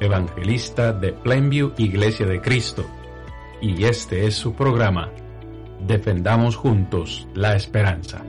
evangelista de Plainview Iglesia de Cristo, y este es su programa, Defendamos Juntos la Esperanza.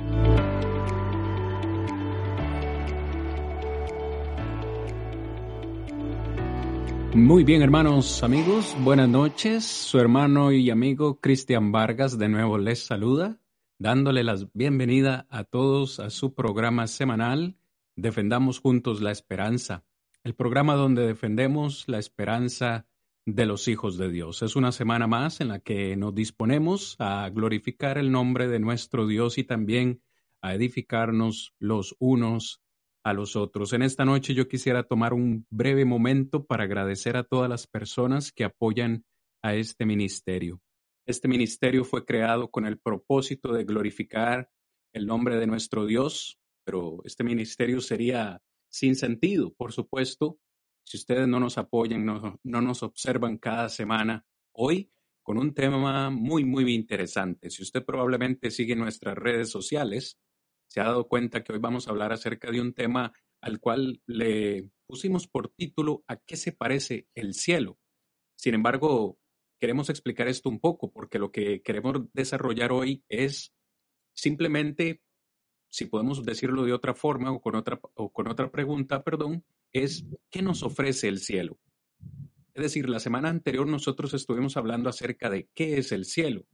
Muy bien, hermanos, amigos, buenas noches. Su hermano y amigo Cristian Vargas de nuevo les saluda, dándole la bienvenida a todos a su programa semanal Defendamos Juntos la Esperanza el programa donde defendemos la esperanza de los hijos de Dios. Es una semana más en la que nos disponemos a glorificar el nombre de nuestro Dios y también a edificarnos los unos a los otros. En esta noche yo quisiera tomar un breve momento para agradecer a todas las personas que apoyan a este ministerio. Este ministerio fue creado con el propósito de glorificar el nombre de nuestro Dios, pero este ministerio sería sin sentido, por supuesto, si ustedes no nos apoyan, no, nos observan cada semana. Hoy con un tema muy, muy interesante. Si usted probablemente sigue nuestras redes sociales, se ha dado cuenta que hoy vamos a hablar acerca de un tema al cual le pusimos por título ¿A qué se parece el cielo? Sin embargo, queremos explicar esto un poco porque lo que queremos desarrollar hoy es simplemente si podemos decirlo de otra forma o con otra, o con otra pregunta, perdón, es ¿qué nos ofrece el cielo? Es decir, la semana anterior nosotros estuvimos hablando acerca de qué es el cielo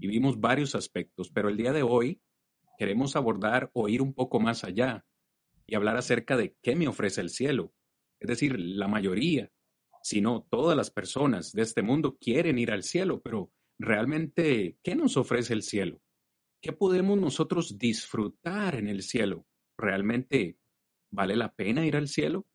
y vimos varios aspectos, pero el día de hoy queremos abordar o ir un poco más allá y hablar acerca de qué me ofrece el cielo. Es decir, la mayoría, si no todas las personas de este mundo quieren ir al cielo, pero realmente, ¿qué nos ofrece el cielo? ¿Qué podemos nosotros disfrutar en el cielo? ¿Realmente vale la pena ir al cielo?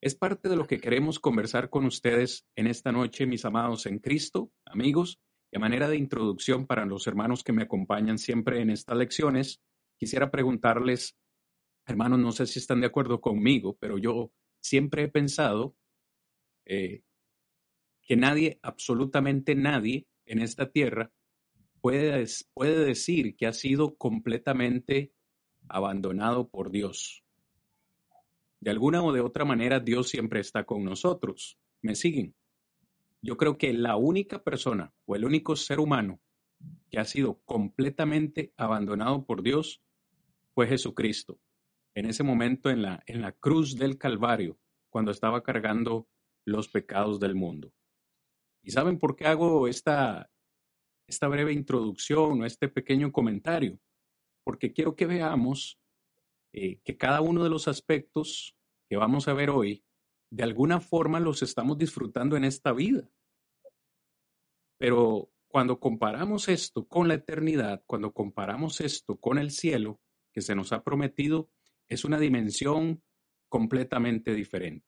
Es parte de lo que queremos conversar con ustedes en esta noche, mis amados en Cristo, amigos, a manera de introducción para los hermanos que me acompañan siempre en estas lecciones, quisiera preguntarles, hermanos, no sé si están de acuerdo conmigo, pero yo siempre he pensado eh, que nadie, absolutamente nadie en esta tierra, puede, puede decir que ha sido completamente abandonado por Dios. De alguna o de otra manera, Dios siempre está con nosotros. ¿Me siguen? Yo creo que la única persona o el único ser humano que ha sido completamente abandonado por Dios fue Jesucristo. En ese momento en la, en la cruz del Calvario, cuando estaba cargando los pecados del mundo. ¿Y saben por qué hago esta, esta breve introducción o este pequeño comentario, porque quiero que veamos eh, que cada uno de los aspectos que vamos a ver hoy, de alguna forma los estamos disfrutando en esta vida. Pero cuando comparamos esto con la eternidad, cuando comparamos esto con el cielo que se nos ha prometido, es una dimensión completamente diferente.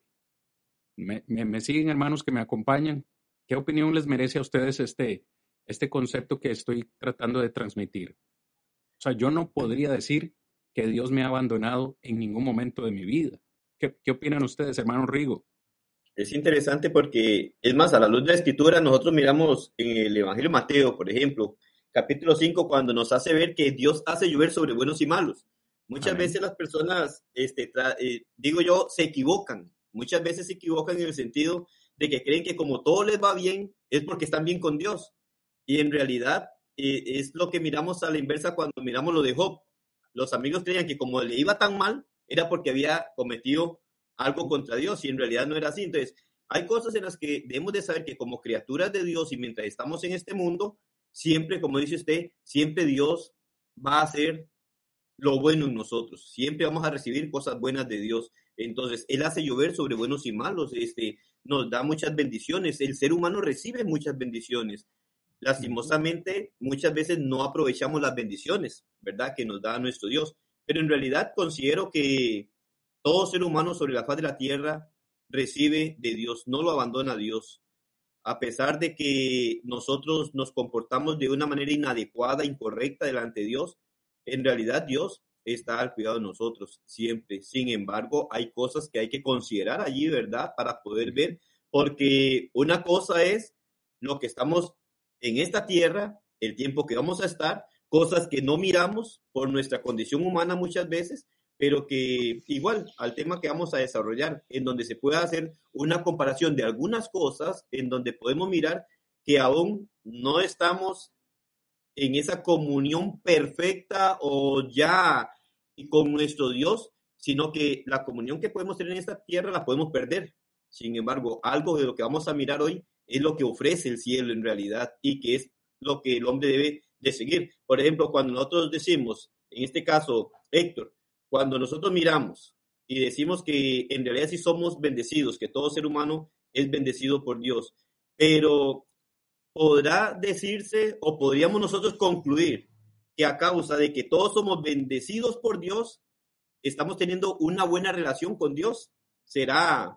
¿Me, me siguen hermanos que me acompañan? ¿Qué opinión les merece a ustedes este, este concepto que estoy tratando de transmitir. O sea, yo no podría decir que Dios me ha abandonado en ningún momento de mi vida. ¿Qué, opinan ustedes, hermano Rigo? Es interesante porque, es más, a la luz de la escritura, nosotros miramos en el Evangelio de Mateo, por ejemplo, capítulo 5, cuando nos hace ver que Dios hace llover sobre buenos y malos. Muchas veces las personas, este, eh, digo yo, se equivocan. Muchas veces se equivocan en el sentido de que creen que como todo les va bien, es porque están bien con Dios. Y en realidad eh, es lo que miramos a la inversa cuando miramos lo de Job. Los amigos creían que como le iba tan mal, era porque había cometido algo contra Dios y en realidad no era así. Entonces, hay cosas en las que debemos de saber que como criaturas de Dios y mientras estamos en este mundo, siempre, como dice usted, siempre Dios va a hacer lo bueno en nosotros. Siempre vamos a recibir cosas buenas de Dios. Entonces, Él hace llover sobre buenos y malos. Este, nos da muchas bendiciones. El ser humano recibe muchas bendiciones lastimosamente muchas veces no aprovechamos las bendiciones, ¿verdad? Que nos da nuestro Dios. Pero en realidad considero que todo ser humano sobre la faz de la tierra recibe de Dios, no lo abandona Dios. A pesar de que nosotros nos comportamos de una manera inadecuada, incorrecta delante de Dios, en realidad Dios está al cuidado de nosotros siempre. Sin embargo, hay cosas que hay que considerar allí, ¿verdad? Para poder ver, porque una cosa es lo que estamos en esta tierra, el tiempo que vamos a estar, cosas que no miramos por nuestra condición humana muchas veces, pero que igual al tema que vamos a desarrollar, en donde se puede hacer una comparación de algunas cosas, en donde podemos mirar que aún no estamos en esa comunión perfecta o ya con nuestro Dios, sino que la comunión que podemos tener en esta tierra la podemos perder. Sin embargo, algo de lo que vamos a mirar hoy es lo que ofrece el cielo en realidad y que es lo que el hombre debe de seguir. Por ejemplo, cuando nosotros decimos, en este caso, Héctor, cuando nosotros miramos y decimos que en realidad sí somos bendecidos, que todo ser humano es bendecido por Dios, pero podrá decirse o podríamos nosotros concluir que a causa de que todos somos bendecidos por Dios, estamos teniendo una buena relación con Dios. ¿Será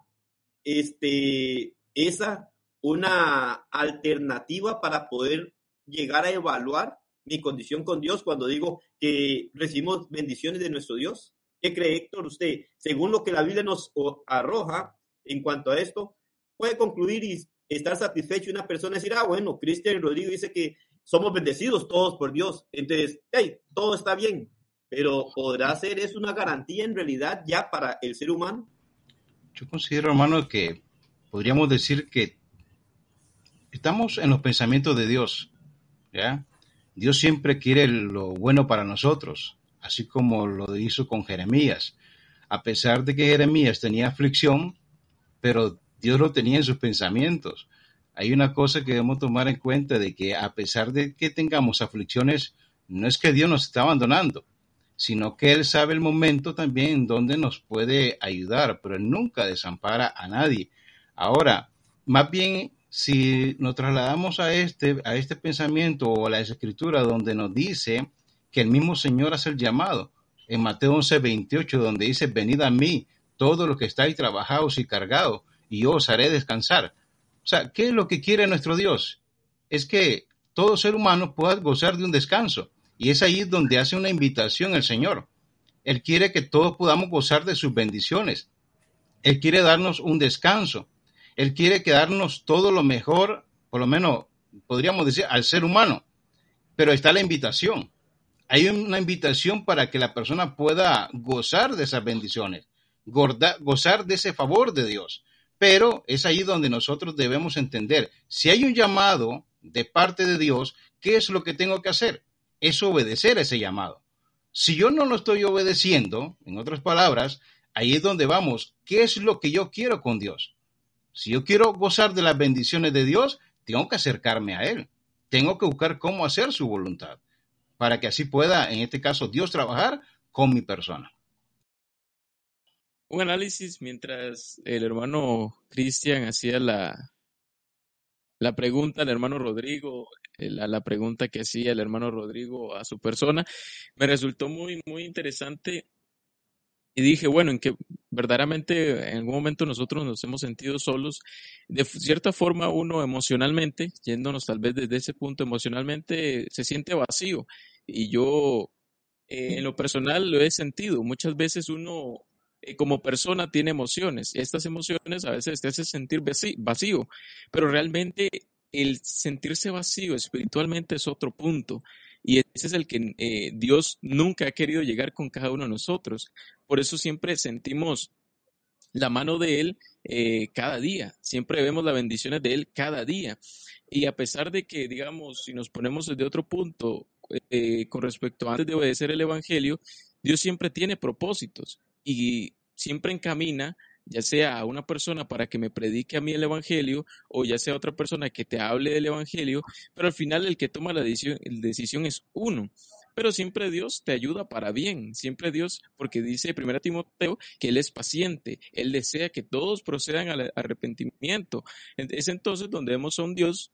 este, esa una alternativa para poder llegar a evaluar mi condición con Dios cuando digo que recibimos bendiciones de nuestro Dios? ¿Qué cree Héctor usted? Según lo que la Biblia nos arroja en cuanto a esto, puede concluir y estar satisfecho una persona decir, ah, bueno, Cristian Rodrigo dice que somos bendecidos todos por Dios. Entonces, hey, todo está bien, pero ¿podrá ser eso una garantía en realidad ya para el ser humano? Yo considero, hermano, que podríamos decir que estamos en los pensamientos de Dios, ¿ya? Dios siempre quiere lo bueno para nosotros, así como lo hizo con Jeremías. A pesar de que Jeremías tenía aflicción, pero Dios lo tenía en sus pensamientos. Hay una cosa que debemos tomar en cuenta de que a pesar de que tengamos aflicciones, no es que Dios nos está abandonando, sino que Él sabe el momento también en donde nos puede ayudar, pero nunca desampara a nadie. Ahora, más bien, si nos trasladamos a este, a este pensamiento o a la escritura donde nos dice que el mismo Señor hace el llamado, en Mateo 11, 28, donde dice, venid a mí, todos los que estáis trabajados y cargados, y yo os haré descansar. O sea, ¿qué es lo que quiere nuestro Dios? Es que todo ser humano pueda gozar de un descanso. Y es ahí donde hace una invitación el Señor. Él quiere que todos podamos gozar de sus bendiciones. Él quiere darnos un descanso. Él quiere que darnos todo lo mejor, por lo menos podríamos decir, al ser humano. Pero está la invitación. Hay una invitación para que la persona pueda gozar de esas bendiciones, gozar de ese favor de Dios. Pero es ahí donde nosotros debemos entender, si hay un llamado de parte de Dios, ¿qué es lo que tengo que hacer? Es obedecer ese llamado. Si yo no lo estoy obedeciendo, en otras palabras, ahí es donde vamos, ¿qué es lo que yo quiero con Dios? Si yo quiero gozar de las bendiciones de Dios, tengo que acercarme a Él. Tengo que buscar cómo hacer su voluntad, para que así pueda, en este caso, Dios trabajar con mi persona un análisis mientras el hermano Cristian hacía la, la pregunta al hermano Rodrigo, la, la, pregunta que hacía el hermano Rodrigo a su persona, me resultó muy, muy interesante y dije, bueno, en que verdaderamente en algún momento nosotros nos hemos sentido solos, de cierta forma uno emocionalmente, yéndonos tal vez desde ese punto emocionalmente, se siente vacío y yo eh, en lo personal lo he sentido, muchas veces uno eh, como persona tiene emociones. Estas emociones a veces te hacen sentir vacío, pero realmente el sentirse vacío espiritualmente es otro punto. Y ese es el que eh, Dios nunca ha querido llegar con cada uno de nosotros. Por eso siempre sentimos la mano de Él eh, cada día. Siempre vemos las bendiciones de Él cada día. Y a pesar de que, digamos, si nos ponemos desde otro punto con respecto a antes de obedecer el Evangelio, Dios siempre tiene propósitos y siempre encamina ya sea a una persona para que me predique a mí el Evangelio o ya sea otra persona que te hable del Evangelio, pero al final el que toma la decisión, decisión es uno. Pero siempre Dios te ayuda para bien, siempre Dios, porque dice 1 Timoteo que Él es paciente, Él desea que todos procedan al arrepentimiento. Es entonces donde vemos a un Dios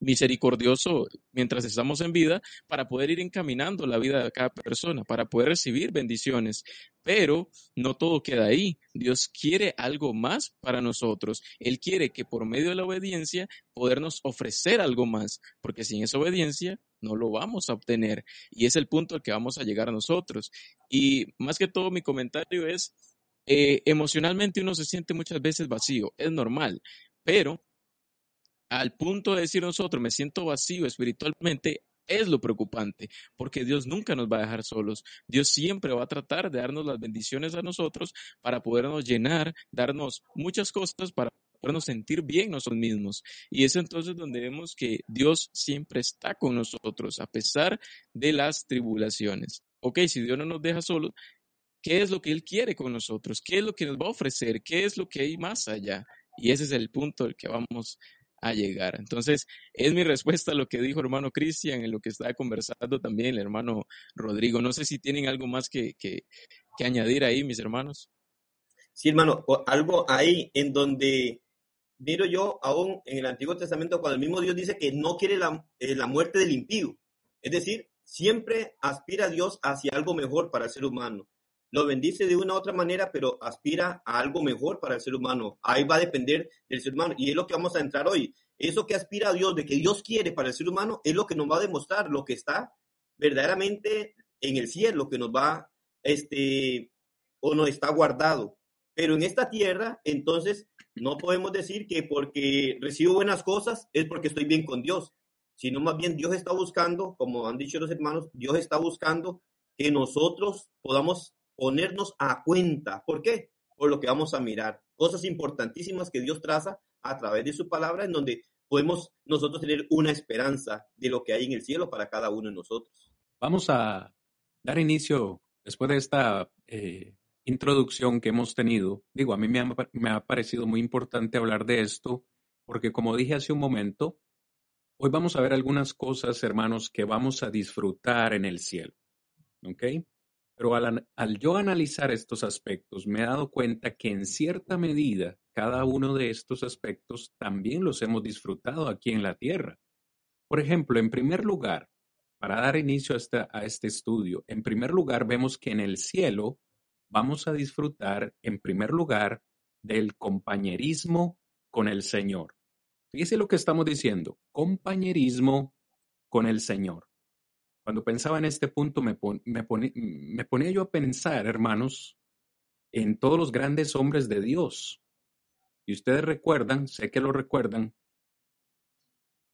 misericordioso mientras estamos en vida para poder ir encaminando la vida de cada persona, para poder recibir bendiciones. Pero no todo queda ahí. Dios quiere algo más para nosotros. Él quiere que por medio de la obediencia podernos ofrecer algo más, porque sin esa obediencia no lo vamos a obtener. Y es el punto al que vamos a llegar a nosotros. Y más que todo mi comentario es, eh, emocionalmente uno se siente muchas veces vacío, es normal, pero al punto de decir nosotros, me siento vacío espiritualmente, es lo preocupante, porque Dios nunca nos va a dejar solos. Dios siempre va a tratar de darnos las bendiciones a nosotros para podernos llenar, darnos muchas cosas para podernos sentir bien nosotros mismos. Y es entonces donde vemos que Dios siempre está con nosotros, a pesar de las tribulaciones. Ok, si Dios no nos deja solos, ¿qué es lo que Él quiere con nosotros? ¿Qué es lo que nos va a ofrecer? ¿Qué es lo que hay más allá? Y ese es el punto del que vamos a llegar. Entonces, es mi respuesta a lo que dijo hermano Cristian, en lo que estaba conversando también el hermano Rodrigo. No sé si tienen algo más que, que, añadir ahí, mis hermanos. Sí, hermano, algo ahí en donde miro yo aún en el Antiguo Testamento cuando el mismo Dios dice que no quiere la, eh, la muerte del impío. Es decir, siempre aspira a Dios hacia algo mejor para el ser humano lo bendice de una u otra manera, pero aspira a algo mejor para el ser humano. Ahí va a depender del ser humano. Y es lo que vamos a entrar hoy. Eso que aspira a Dios, de que Dios quiere para el ser humano, es lo que nos va a demostrar lo que está verdaderamente en el cielo, que nos va, este, o no está guardado. Pero en esta tierra, entonces, no podemos decir que porque recibo buenas cosas es porque estoy bien con Dios, sino más bien Dios está buscando, como han dicho los hermanos, Dios está buscando que nosotros podamos ponernos a cuenta. ¿Por qué? Por lo que vamos a mirar. Cosas importantísimas que Dios traza a través de su palabra en donde podemos nosotros tener una esperanza de lo que hay en el cielo para cada uno de nosotros. Vamos a dar inicio después de esta eh, introducción que hemos tenido. Digo, a mí me me ha parecido muy importante hablar de esto porque como dije hace un momento, hoy vamos a ver algunas cosas, hermanos, que vamos a disfrutar en el cielo. ¿Ok? Pero al, yo analizar estos aspectos, me he dado cuenta que en cierta medida cada uno de estos aspectos también los hemos disfrutado aquí en la Tierra. Por ejemplo, en primer lugar, para dar inicio a, a este estudio, en primer lugar vemos que en el cielo vamos a disfrutar, en primer lugar, del compañerismo con el Señor. Fíjese lo que estamos diciendo, compañerismo con el Señor. Cuando pensaba en este punto, me, me, me ponía yo a pensar, hermanos, en todos los grandes hombres de Dios. Y ustedes recuerdan, sé que lo recuerdan,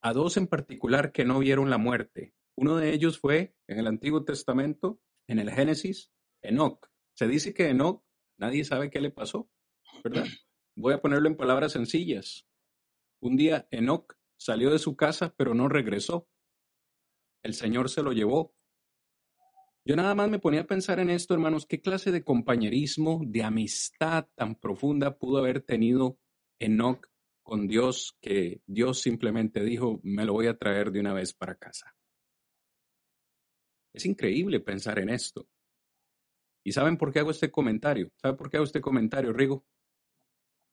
a dos en particular que no vieron la muerte. Uno de ellos fue en el Antiguo Testamento, en el Génesis, Enoch. Se dice que Enoch, nadie sabe qué le pasó, ¿verdad? Voy a ponerlo en palabras sencillas. Un día Enoch salió de su casa, pero no regresó el Señor se lo llevó. Yo nada más me ponía a pensar en esto, hermanos, qué clase de compañerismo, de amistad tan profunda pudo haber tenido Enoch con Dios que Dios simplemente dijo, me lo voy a traer de una vez para casa. Es increíble pensar en esto. ¿Y saben por qué hago este comentario? ¿Sabe por qué hago este comentario, Rigo?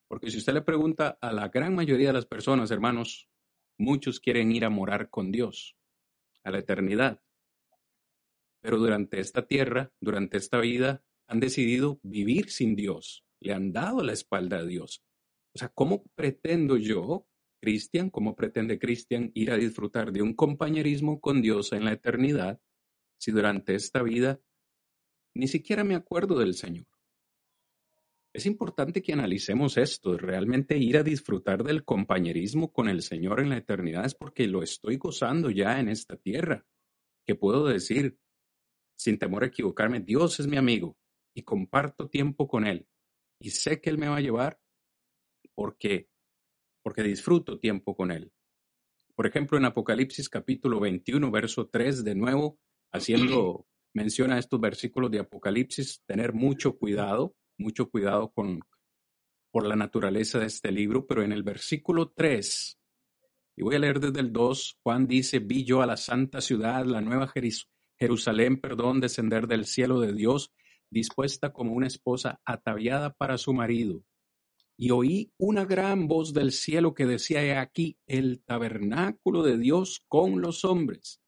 Porque si usted le pregunta a la gran mayoría de las personas, hermanos, muchos quieren ir a morar con Dios a la eternidad. Pero durante esta tierra, durante esta vida, han decidido vivir sin Dios, le han dado la espalda a Dios. O sea, ¿cómo pretendo yo, Cristian, cómo pretende Cristian ir a disfrutar de un compañerismo con Dios en la eternidad si durante esta vida ni siquiera me acuerdo del Señor? Es importante que analicemos esto, realmente ir a disfrutar del compañerismo con el Señor en la eternidad es porque lo estoy gozando ya en esta tierra, que puedo decir, sin temor a equivocarme, Dios es mi amigo y comparto tiempo con Él y sé que Él me va a llevar porque, porque disfruto tiempo con Él. Por ejemplo, en Apocalipsis capítulo 21, verso 3, de nuevo, haciendo mención a estos versículos de Apocalipsis, tener mucho cuidado mucho cuidado con por la naturaleza de este libro, pero en el versículo 3, y voy a leer desde el 2, Juan dice, vi yo a la santa ciudad, la nueva Jerusalén, perdón, descender del cielo de Dios, dispuesta como una esposa ataviada para su marido. y oí una gran voz del cielo que decía, he aquí el tabernáculo de Dios con los hombres.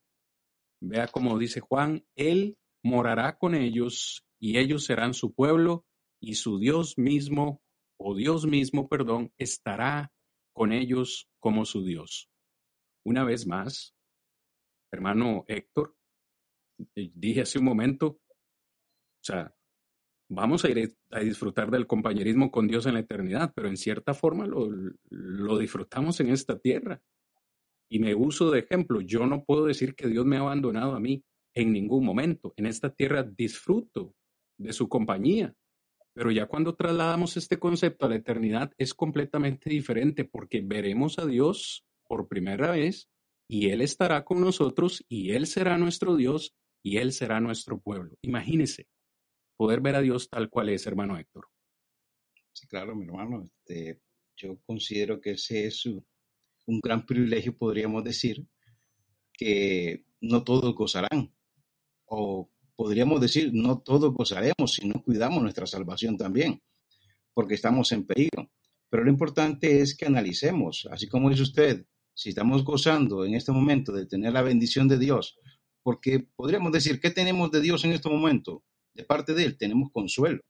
Vea como dice Juan, Él morará con ellos y ellos serán su pueblo y su Dios mismo, o Dios mismo, perdón, estará con ellos como su Dios. Una vez más, hermano Héctor, eh, dije hace un momento, o sea, vamos a ir a disfrutar del compañerismo con Dios en la eternidad, pero en cierta forma lo, lo disfrutamos en esta tierra. Y me uso de ejemplo, yo no puedo decir que Dios me ha abandonado a mí en ningún momento. En esta tierra disfruto de su compañía, pero ya cuando trasladamos este concepto a la eternidad es completamente diferente porque veremos a Dios por primera vez y Él estará con nosotros y Él será nuestro Dios y Él será nuestro pueblo. Imagínese poder ver a Dios tal cual es, hermano Héctor. Sí, claro, mi hermano. Este, yo considero que ese es un gran privilegio, podríamos decir, que no todos gozarán. O podríamos decir, no todos gozaremos si no cuidamos nuestra salvación también, porque estamos en peligro. Pero lo importante es que analicemos, así como dice usted, si estamos gozando en este momento de tener la bendición de Dios, porque podríamos decir, ¿qué tenemos de Dios en este momento? De parte de Él tenemos consuelo.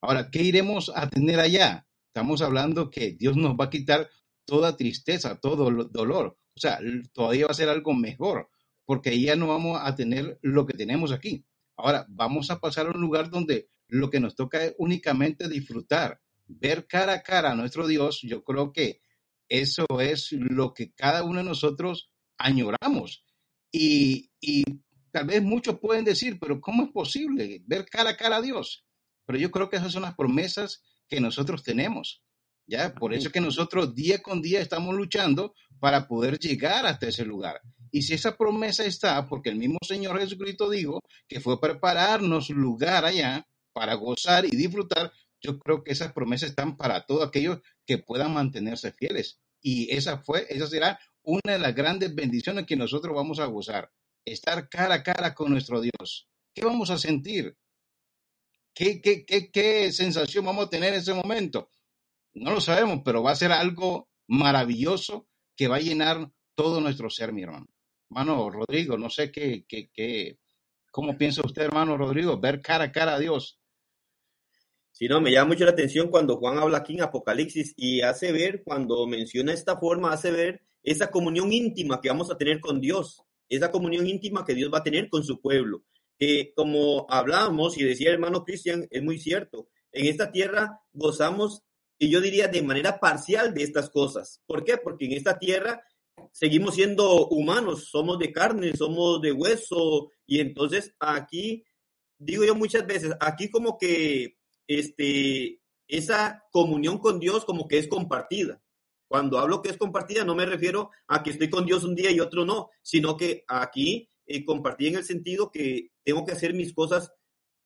Ahora, ¿qué iremos a tener allá? Estamos hablando que Dios nos va a quitar toda tristeza, todo dolor. O sea, todavía va a ser algo mejor, porque ya no vamos a tener lo que tenemos aquí. Ahora, vamos a pasar a un lugar donde lo que nos toca es únicamente disfrutar, ver cara a cara a nuestro Dios. Yo creo que eso es lo que cada uno de nosotros añoramos. Y, y tal vez muchos pueden decir, pero ¿cómo es posible ver cara a cara a Dios? Pero yo creo que esas son las promesas que nosotros tenemos. ¿ya? Por eso es que nosotros día con día estamos luchando para poder llegar hasta ese lugar. Y si esa promesa está, porque el mismo Señor Jesucristo dijo que fue prepararnos lugar allá para gozar y disfrutar, yo creo que esas promesas están para todos aquellos que puedan mantenerse fieles. Y esa fue, esa será una de las grandes bendiciones que nosotros vamos a gozar, estar cara a cara con nuestro Dios. ¿Qué vamos a sentir? ¿Qué, qué, qué, qué sensación vamos a tener en ese momento? No lo sabemos, pero va a ser algo maravilloso que va a llenar todo nuestro ser, mi hermano. Hermano Rodrigo, no sé qué, qué, qué, cómo piensa usted, hermano Rodrigo, ver cara a cara a Dios. Sí, no, me llama mucho la atención cuando Juan habla aquí en Apocalipsis y hace ver, cuando menciona esta forma, hace ver esa comunión íntima que vamos a tener con Dios, esa comunión íntima que Dios va a tener con su pueblo. Que como hablábamos y decía hermano Cristian, es muy cierto, en esta tierra gozamos y yo diría de manera parcial de estas cosas. ¿Por qué? Porque en esta tierra seguimos siendo humanos, somos de carne, somos de hueso, y entonces aquí, digo yo muchas veces, aquí como que este, esa comunión con Dios como que es compartida. Cuando hablo que es compartida, no me refiero a que estoy con Dios un día y otro no, sino que aquí eh, compartí en el sentido que tengo que hacer mis cosas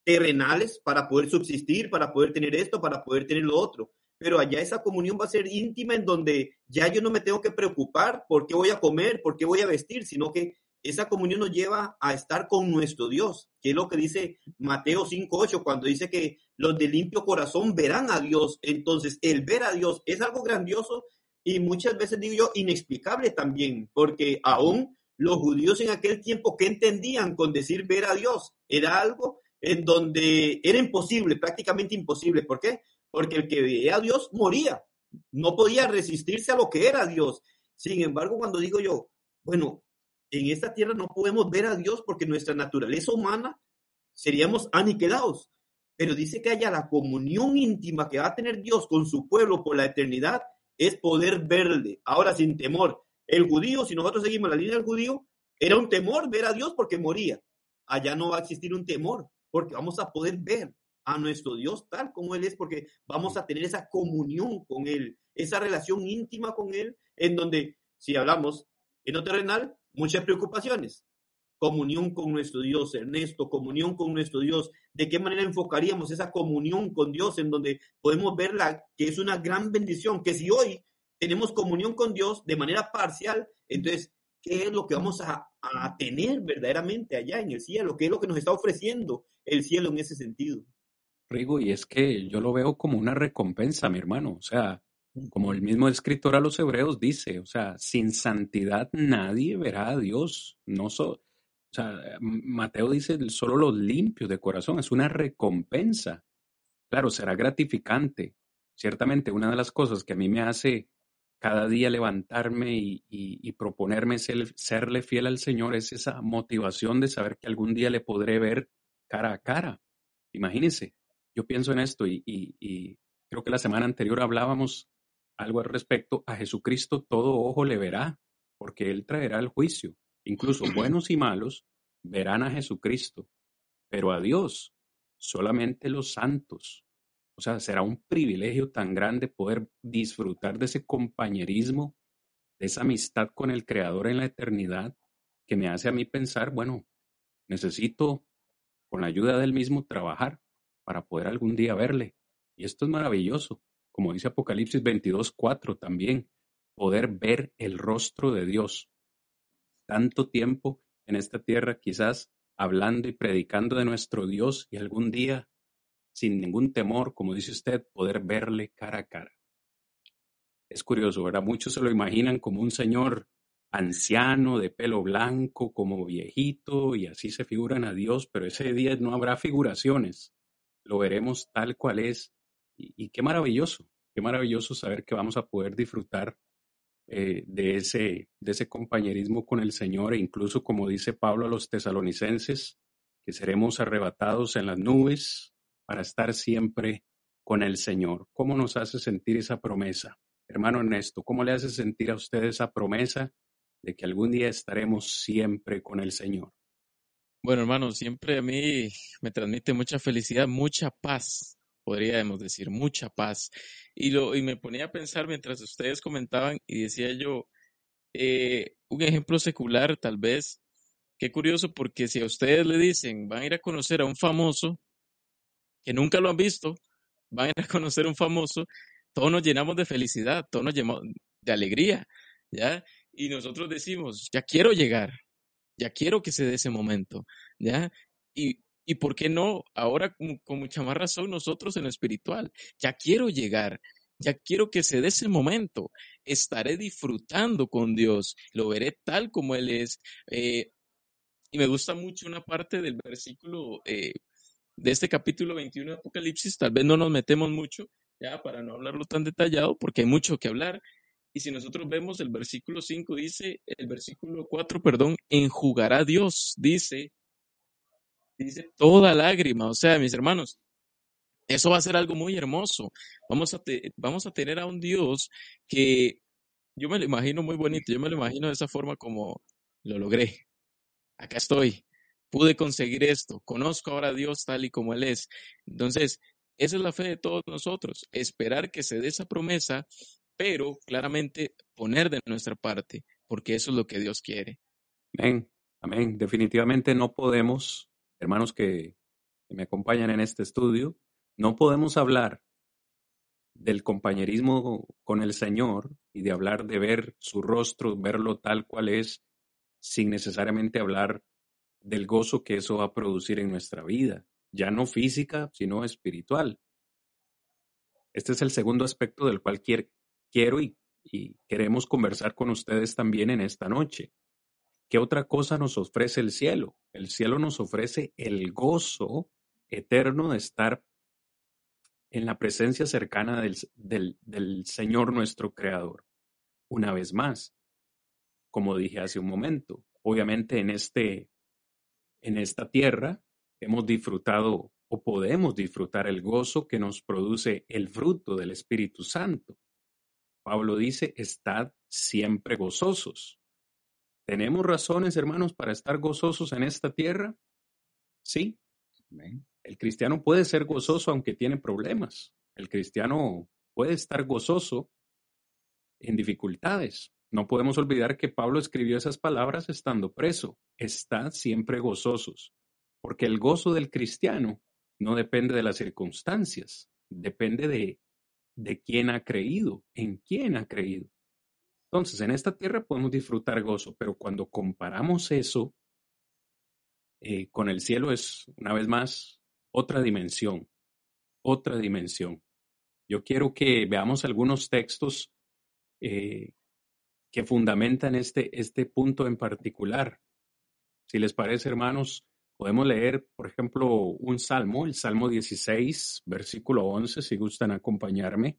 terrenales para poder subsistir, para poder tener esto, para poder tener lo otro pero allá esa comunión va a ser íntima en donde ya yo no me tengo que preocupar por qué voy a comer, por qué voy a vestir, sino que esa comunión nos lleva a estar con nuestro Dios, que es lo que dice Mateo 5.8, cuando dice que los de limpio corazón verán a Dios. Entonces, el ver a Dios es algo grandioso y muchas veces digo yo inexplicable también, porque aún los judíos en aquel tiempo, ¿qué entendían con decir ver a Dios? Era algo en donde era imposible, prácticamente imposible. ¿Por qué? Porque el que veía a Dios moría, no podía resistirse a lo que era Dios. Sin embargo, cuando digo yo, bueno, en esta tierra no podemos ver a Dios porque nuestra naturaleza humana seríamos aniquilados, pero dice que haya la comunión íntima que va a tener Dios con su pueblo por la eternidad, es poder verle, ahora sin temor. El judío, si nosotros seguimos la línea del judío, era un temor ver a Dios porque moría. Allá no va a existir un temor porque vamos a poder ver a nuestro Dios tal como Él es, porque vamos a tener esa comunión con Él, esa relación íntima con Él, en donde, si hablamos en lo terrenal, muchas preocupaciones. Comunión con nuestro Dios, Ernesto, comunión con nuestro Dios. ¿De qué manera enfocaríamos esa comunión con Dios en donde podemos verla que es una gran bendición? Que si hoy tenemos comunión con Dios de manera parcial, entonces, ¿qué es lo que vamos a, a tener verdaderamente allá en el cielo? ¿Qué es lo que nos está ofreciendo el cielo en ese sentido? Rigo, y es que yo lo veo como una recompensa, mi hermano. O sea, como el mismo escritor a los hebreos dice, o sea, sin santidad nadie verá a Dios. No so, o sea, Mateo dice solo los limpios de corazón, es una recompensa. Claro, será gratificante. Ciertamente, una de las cosas que a mí me hace cada día levantarme y, proponerme serle fiel al Señor es esa motivación de saber que algún día le podré ver cara a cara. Imagínense, yo pienso en esto y, creo que la semana anterior hablábamos algo al respecto. A Jesucristo todo ojo le verá, porque Él traerá el juicio. Incluso buenos y malos verán a Jesucristo, pero a Dios solamente los santos. O sea, será un privilegio tan grande poder disfrutar de ese compañerismo, de esa amistad con el Creador en la eternidad, que me hace a mí pensar, bueno, necesito, con la ayuda del mismo, trabajar para poder algún día verle. Y esto es maravilloso, como dice Apocalipsis 22, 4 también, poder ver el rostro de Dios. Tanto tiempo en esta tierra quizás hablando y predicando de nuestro Dios y algún día, sin ningún temor, como dice usted, poder verle cara a cara. Es curioso, ¿verdad? Muchos se lo imaginan como un señor anciano, de pelo blanco, como viejito, y así se figuran a Dios, pero ese día no habrá figuraciones lo veremos tal cual es. Y, qué maravilloso, qué maravilloso saber que vamos a poder disfrutar eh, de, ese, de ese compañerismo con el Señor e incluso como dice Pablo a los tesalonicenses, que seremos arrebatados en las nubes para estar siempre con el Señor. ¿Cómo nos hace sentir esa promesa? Hermano Ernesto, ¿cómo le hace sentir a usted esa promesa de que algún día estaremos siempre con el Señor? Bueno, hermano, siempre a mí me transmite mucha felicidad, mucha paz, podríamos decir, mucha paz. Y, lo, y me ponía a pensar mientras ustedes comentaban y decía yo, eh, un ejemplo secular tal vez, qué curioso porque si a ustedes le dicen, van a ir a conocer a un famoso, que nunca lo han visto, van a ir a conocer a un famoso, todos nos llenamos de felicidad, todos nos llenamos de alegría, ¿ya? Y nosotros decimos, ya quiero llegar, ya quiero que se dé ese momento, ¿ya? Y, y por qué no, ahora con, mucha más razón nosotros en lo espiritual, ya quiero llegar, ya quiero que se dé ese momento, estaré disfrutando con Dios, lo veré tal como Él es. Eh, y me gusta mucho una parte del versículo eh, de este capítulo 21 de Apocalipsis, tal vez no nos metemos mucho, ya para no hablarlo tan detallado, porque hay mucho que hablar, y si nosotros vemos el versículo 5, dice, el versículo 4, perdón, enjugará Dios, dice, dice toda lágrima. O sea, mis hermanos, eso va a ser algo muy hermoso. Vamos a, vamos a tener a un Dios que yo me lo imagino muy bonito, yo me lo imagino de esa forma como lo logré. Acá estoy, pude conseguir esto, conozco ahora a Dios tal y como Él es. Entonces, esa es la fe de todos nosotros, esperar que se dé esa promesa pero claramente poner de nuestra parte, porque eso es lo que Dios quiere. Amén, amén. Definitivamente no podemos, hermanos que, me acompañan en este estudio, no podemos hablar del compañerismo con el Señor y de hablar de ver su rostro, verlo tal cual es, sin necesariamente hablar del gozo que eso va a producir en nuestra vida, ya no física, sino espiritual. Este es el segundo aspecto del cual quiero y, queremos conversar con ustedes también en esta noche. ¿Qué otra cosa nos ofrece el cielo? El cielo nos ofrece el gozo eterno de estar en la presencia cercana del, Señor nuestro Creador. Una vez más, como dije hace un momento, obviamente en, este, en esta tierra hemos disfrutado o podemos disfrutar el gozo que nos produce el fruto del Espíritu Santo. Pablo dice, estad siempre gozosos. ¿Tenemos razones, hermanos, para estar gozosos en esta tierra? Sí. El cristiano puede ser gozoso aunque tiene problemas. El cristiano puede estar gozoso en dificultades. No podemos olvidar que Pablo escribió esas palabras estando preso. Estad siempre gozosos, porque el gozo del cristiano no depende de las circunstancias, depende de de quién ha creído, en quién ha creído. Entonces, en esta tierra podemos disfrutar gozo, pero cuando comparamos eso eh, con el cielo es, una vez más, otra dimensión. otra dimensión. Yo quiero que veamos algunos textos eh, que fundamentan este, este punto en particular. Si les parece, hermanos, podemos leer, por ejemplo, un salmo, el Salmo 16, versículo 11, si gustan acompañarme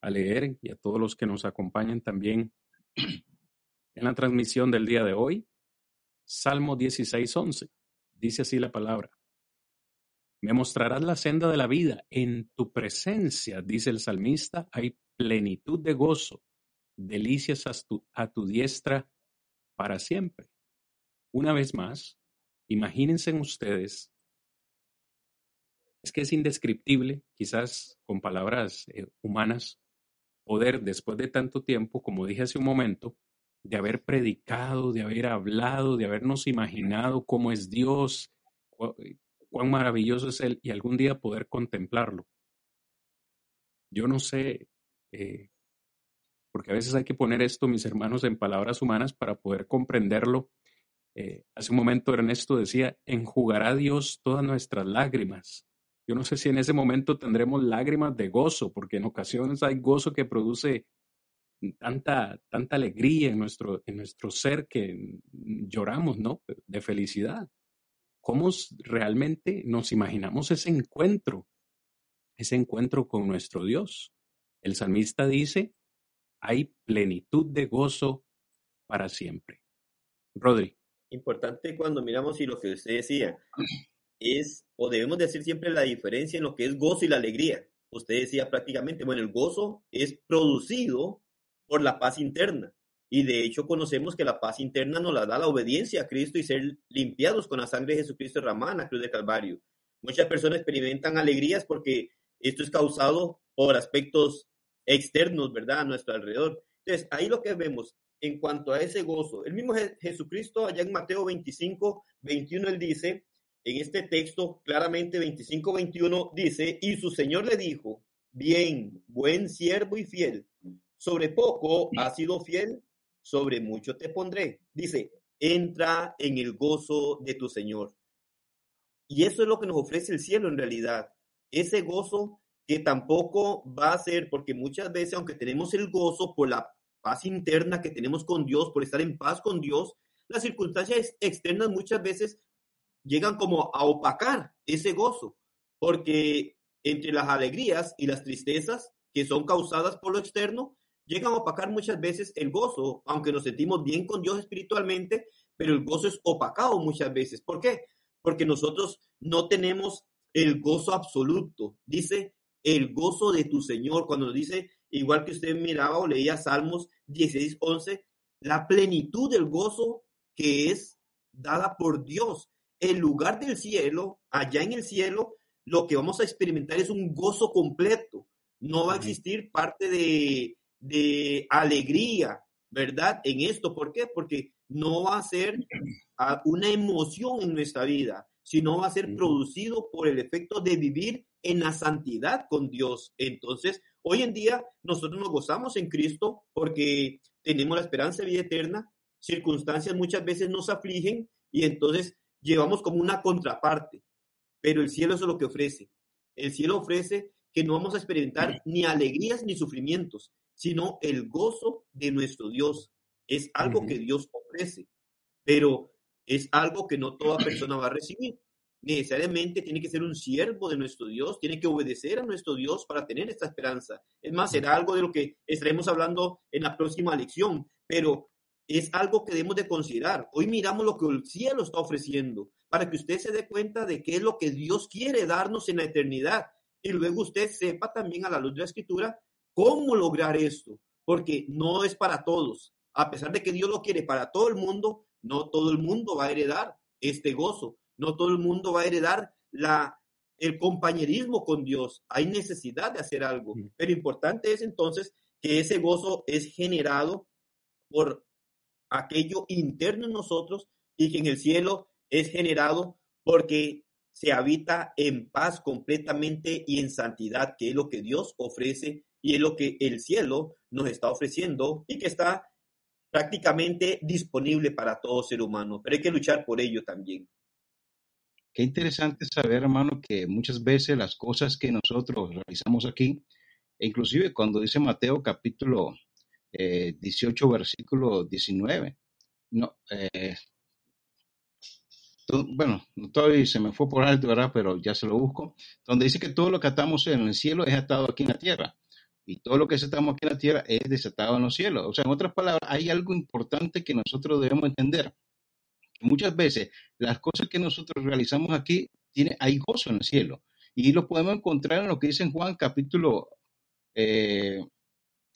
a leer y a todos los que nos acompañan también en la transmisión del día de hoy. Salmo 16, 11. Dice así la palabra. Me mostrarás la senda de la vida. En tu presencia, dice el salmista, hay plenitud de gozo, delicias a tu, a tu diestra para siempre. Una vez más, imagínense ustedes, es que es indescriptible, quizás con palabras eh, humanas, poder, después de tanto tiempo, como dije hace un momento, de haber predicado, de haber hablado, de habernos imaginado cómo es Dios, eh, cuán maravilloso es Él y algún día poder contemplarlo. Yo no sé, eh, porque a veces hay que poner esto, mis hermanos, en palabras humanas para poder comprenderlo. Eh, hace un momento Ernesto decía, enjugará Dios todas nuestras lágrimas. Yo no sé si en ese momento tendremos lágrimas de gozo, porque en ocasiones hay gozo que produce tanta, tanta alegría en nuestro, en nuestro ser que lloramos, ¿no? De felicidad. ¿Cómo realmente nos imaginamos ese encuentro? Ese encuentro con nuestro Dios. El salmista dice, hay plenitud de gozo para siempre. Rodri. Importante cuando miramos y lo que usted decía es, o debemos decir siempre la diferencia en lo que es gozo y la alegría. Usted decía prácticamente, bueno, el gozo es producido por la paz interna. Y de hecho conocemos que la paz interna nos la da la obediencia a Cristo y ser limpiados con la sangre de Jesucristo derramada la cruz de Calvario. Muchas personas experimentan alegrías porque esto es causado por aspectos externos, ¿verdad?, a nuestro alrededor. Entonces, ahí lo que vemos en cuanto a ese gozo, el mismo Jesucristo allá en Mateo 25, 21, él dice, en este texto claramente 25, 21, dice, y su Señor le dijo, bien, buen siervo y fiel, sobre poco has sido fiel, sobre mucho te pondré. Dice, entra en el gozo de tu Señor. Y eso es lo que nos ofrece el cielo en realidad. Ese gozo que tampoco va a ser, porque muchas veces, aunque tenemos el gozo por la paz interna que tenemos con Dios, por estar en paz con Dios, las circunstancias externas muchas veces llegan como a opacar ese gozo, porque entre las alegrías y las tristezas que son causadas por lo externo, llegan a opacar muchas veces el gozo, aunque nos sentimos bien con Dios espiritualmente, pero el gozo es opacado muchas veces. ¿Por qué? Porque nosotros no tenemos el gozo absoluto. Dice el gozo de tu Señor, cuando nos dice, igual que usted miraba o leía Salmos 16, 11, la plenitud del gozo que es dada por Dios. El lugar del cielo, allá en el cielo, lo que vamos a experimentar es un gozo completo. No va a existir parte de, de alegría, ¿verdad? En esto, ¿por qué? Porque no va a ser una emoción en nuestra vida, sino va a ser producido por el efecto de vivir en la santidad con Dios. Entonces, hoy en día nosotros nos gozamos en Cristo porque tenemos la esperanza de vida eterna, circunstancias muchas veces nos afligen y entonces llevamos como una contraparte, pero el cielo es lo que ofrece. El cielo ofrece que no vamos a experimentar ni alegrías ni sufrimientos, sino el gozo de nuestro Dios. Es algo que Dios ofrece, pero es algo que no toda persona va a recibir. Necesariamente tiene que ser un siervo de nuestro Dios, tiene que obedecer a nuestro Dios para tener esta esperanza. Es más, será algo de lo que estaremos hablando en la próxima lección, pero es algo que debemos de considerar. Hoy miramos lo que el cielo está ofreciendo para que usted se dé cuenta de qué es lo que Dios quiere darnos en la eternidad. Y luego usted sepa también a la luz de la escritura cómo lograr esto, porque no es para todos. A pesar de que Dios lo quiere para todo el mundo, no todo el mundo va a heredar este gozo, no todo el mundo va a heredar la, el compañerismo con Dios. Hay necesidad de hacer algo, pero importante es entonces que ese gozo es generado por aquello interno en nosotros y que en el cielo es generado porque se habita en paz completamente y en santidad, que es lo que Dios ofrece y es lo que el cielo nos está ofreciendo y que está prácticamente disponible para todo ser humano, pero hay que luchar por ello también. Qué interesante saber, hermano, que muchas veces las cosas que nosotros realizamos aquí, e inclusive cuando dice Mateo capítulo 18, eh, versículo 19, no, eh, bueno, todavía se me fue por alto, ¿verdad? Pero ya se lo busco, donde dice que todo lo que atamos en el cielo es atado aquí en la tierra. Y todo lo que atamos aquí en la tierra es desatado en los cielos. O sea, en otras palabras, hay algo importante que nosotros debemos entender. Muchas veces las cosas que nosotros realizamos aquí, tiene, hay gozo en el cielo. Y lo podemos encontrar en lo que dice en Juan capítulo, eh,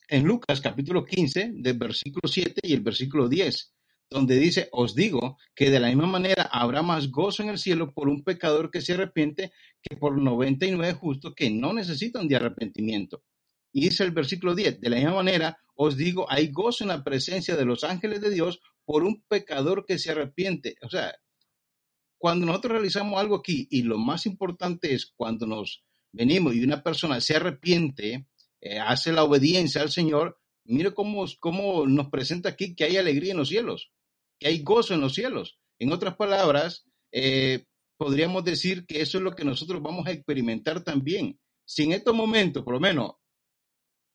en Lucas capítulo 15, del versículo 7 y el versículo 10 donde dice, os digo que de la misma manera habrá más gozo en el cielo por un pecador que se arrepiente que por 99 justos que no necesitan de arrepentimiento. Y dice el versículo 10, de la misma manera os digo, hay gozo en la presencia de los ángeles de Dios por un pecador que se arrepiente. O sea, cuando nosotros realizamos algo aquí, y lo más importante es cuando nos venimos y una persona se arrepiente, eh, hace la obediencia al Señor, mire cómo, cómo nos presenta aquí que hay alegría en los cielos que hay gozo en los cielos. En otras palabras, eh, podríamos decir que eso es lo que nosotros vamos a experimentar también. Si en estos momentos, por lo menos,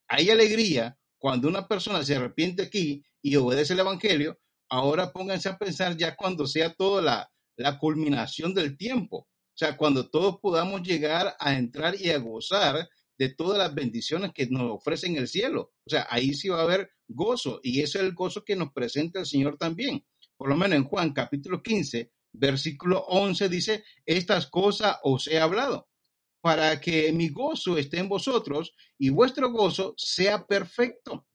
hay alegría cuando una persona se arrepiente aquí y obedece el Evangelio, ahora pónganse a pensar ya cuando sea toda la, la culminación del tiempo. O sea, cuando todos podamos llegar a entrar y a gozar de todas las bendiciones que nos ofrecen el cielo. O sea, ahí sí va a haber gozo y ese es el gozo que nos presenta el Señor también por lo menos en Juan capítulo 15, versículo 11 dice, estas cosas os he hablado, para que mi gozo esté en vosotros y vuestro gozo sea perfecto.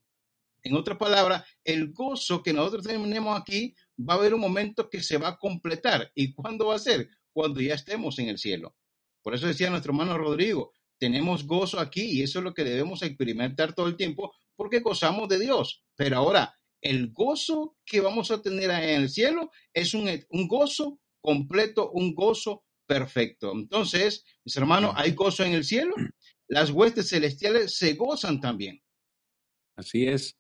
En otra palabra, el gozo que nosotros tenemos aquí va a haber un momento que se va a completar. ¿Y cuándo va a ser? Cuando ya estemos en el cielo. Por eso decía nuestro hermano Rodrigo, tenemos gozo aquí y eso es lo que debemos experimentar todo el tiempo porque gozamos de Dios. Pero ahora, el gozo que vamos a tener en el cielo es un, gozo completo, un gozo perfecto. Entonces, mis hermanos, hay gozo en el cielo. Las huestes celestiales se gozan también. Así es.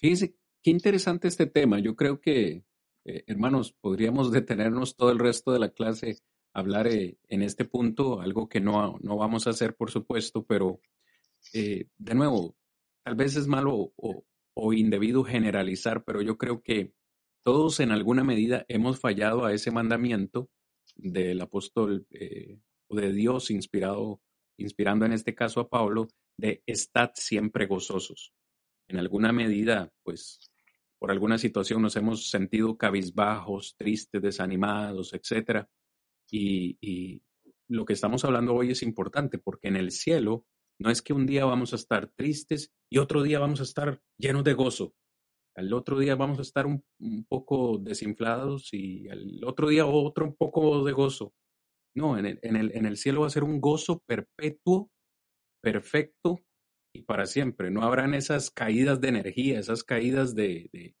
Fíjense, qué interesante este tema. Yo creo que, eh, hermanos, podríamos detenernos todo el resto de la clase hablar eh, en este punto, algo que no, no vamos a hacer, por supuesto, pero eh, de nuevo, tal vez es malo o, o indebido generalizar, pero yo creo que todos en alguna medida hemos fallado a ese mandamiento del apóstol o de Dios inspirado, inspirando en este caso a Pablo, de estad siempre gozosos. En alguna medida, pues, por alguna situación nos hemos sentido cabizbajos, tristes, desanimados, etc. Y, lo que estamos hablando hoy es importante porque en el cielo no es que un día vamos a estar tristes y otro día vamos a estar llenos de gozo. Al otro día vamos a estar un, poco desinflados y al otro día otro un poco de gozo. No, en el cielo va a ser un gozo perpetuo, perfecto y para siempre. No habrán esas caídas de energía, esas caídas de,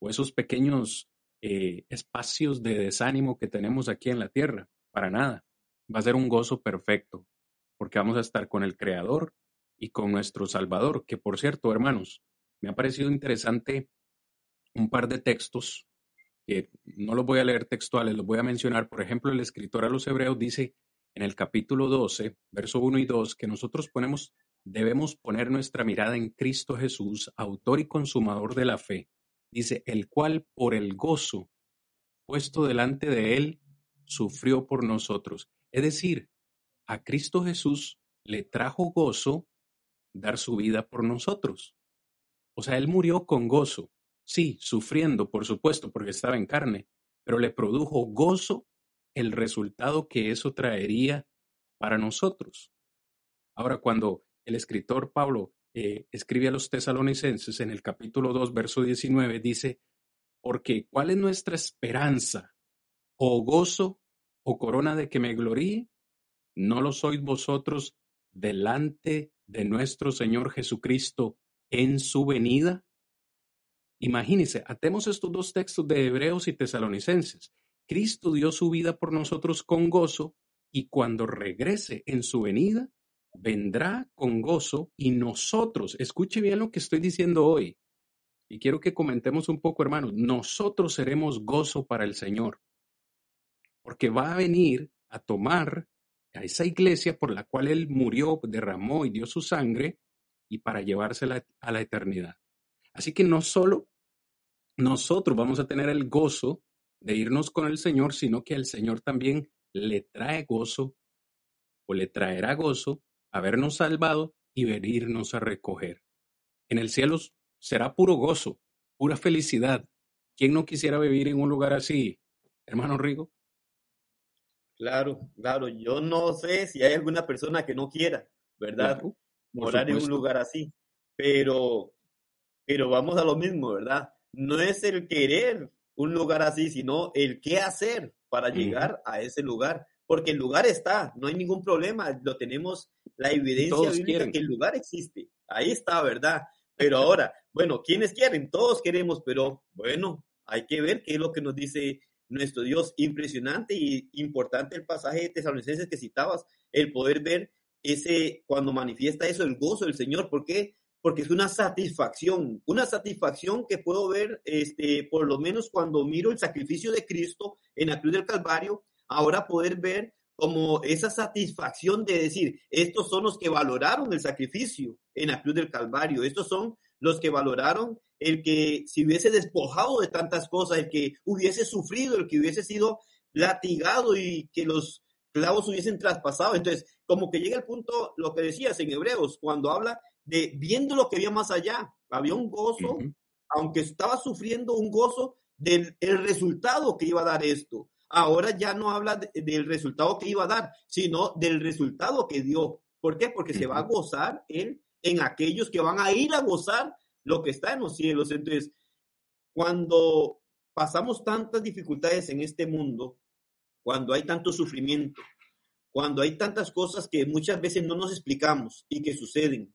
o esos pequeños eh, espacios de desánimo que tenemos aquí en la tierra. Para nada. Va a ser un gozo perfecto porque vamos a estar con el Creador y con nuestro Salvador, que por cierto, hermanos, me ha parecido interesante un par de textos, que no los voy a leer textuales, los voy a mencionar. Por ejemplo, el escritor a los Hebreos dice en el capítulo 12, verso 1 y 2, que nosotros ponemos, debemos poner nuestra mirada en Cristo Jesús, autor y consumador de la fe. Dice, el cual por el gozo puesto delante de él, sufrió por nosotros. Es decir, a Cristo Jesús le trajo gozo dar su vida por nosotros. O sea, Él murió con gozo, sí, sufriendo, por supuesto, porque estaba en carne, pero le produjo gozo el resultado que eso traería para nosotros. Ahora, cuando el escritor Pablo eh, escribe a los tesalonicenses en el capítulo 2, verso 19, dice, porque ¿cuál es nuestra esperanza o gozo o corona de que me gloríe? ¿No lo sois vosotros delante de nuestro Señor Jesucristo en su venida? Imagínense, atemos estos dos textos de Hebreos y Tesalonicenses. Cristo dio su vida por nosotros con gozo y cuando regrese en su venida, vendrá con gozo y nosotros, escuche bien lo que estoy diciendo hoy, y quiero que comentemos un poco, hermanos, nosotros seremos gozo para el Señor, porque va a venir a tomar a esa iglesia por la cual Él murió, derramó y dio su sangre y para llevársela a la eternidad. Así que no solo nosotros vamos a tener el gozo de irnos con el Señor, sino que el Señor también le trae gozo o le traerá gozo habernos salvado y venirnos a recoger. En el cielo será puro gozo, pura felicidad. ¿Quién no quisiera vivir en un lugar así, hermano Rigo? Claro, claro. Yo no sé si hay alguna persona que no quiera, ¿verdad? Morar en un lugar así. Pero, pero vamos a lo mismo, ¿verdad? No es el querer un lugar así, sino el qué hacer para llegar a ese lugar. Porque el lugar está, no hay ningún problema, lo tenemos, la evidencia bíblica que el lugar existe. Ahí está, ¿verdad? Pero ahora, bueno, ¿quiénes quieren? Todos queremos, pero bueno, hay que ver qué es lo que nos dice nuestro Dios. Impresionante y importante el pasaje de Tesalonicenses que citabas, el poder ver ese, cuando manifiesta eso, el gozo del Señor. ¿Por qué? Porque es una satisfacción, una satisfacción que puedo ver, este, por lo menos cuando miro el sacrificio de Cristo en la cruz del Calvario, ahora poder ver como esa satisfacción de decir, estos son los que valoraron el sacrificio en la cruz del Calvario, estos son los que valoraron el que si hubiese despojado de tantas cosas, el que hubiese sufrido, el que hubiese sido latigado y que los clavos hubiesen traspasado. Entonces, como que llega el punto, lo que decías en Hebreos, cuando habla de viendo lo que había más allá, había un gozo, aunque estaba sufriendo un gozo del el resultado que iba a dar esto. Ahora ya no habla del resultado que iba a dar, sino del resultado que dio. ¿Por qué? Porque se va a gozar él en aquellos que van a ir a gozar lo que está en los cielos. Entonces, cuando pasamos tantas dificultades en este mundo, cuando hay tanto sufrimiento, cuando hay tantas cosas que muchas veces no nos explicamos y que suceden,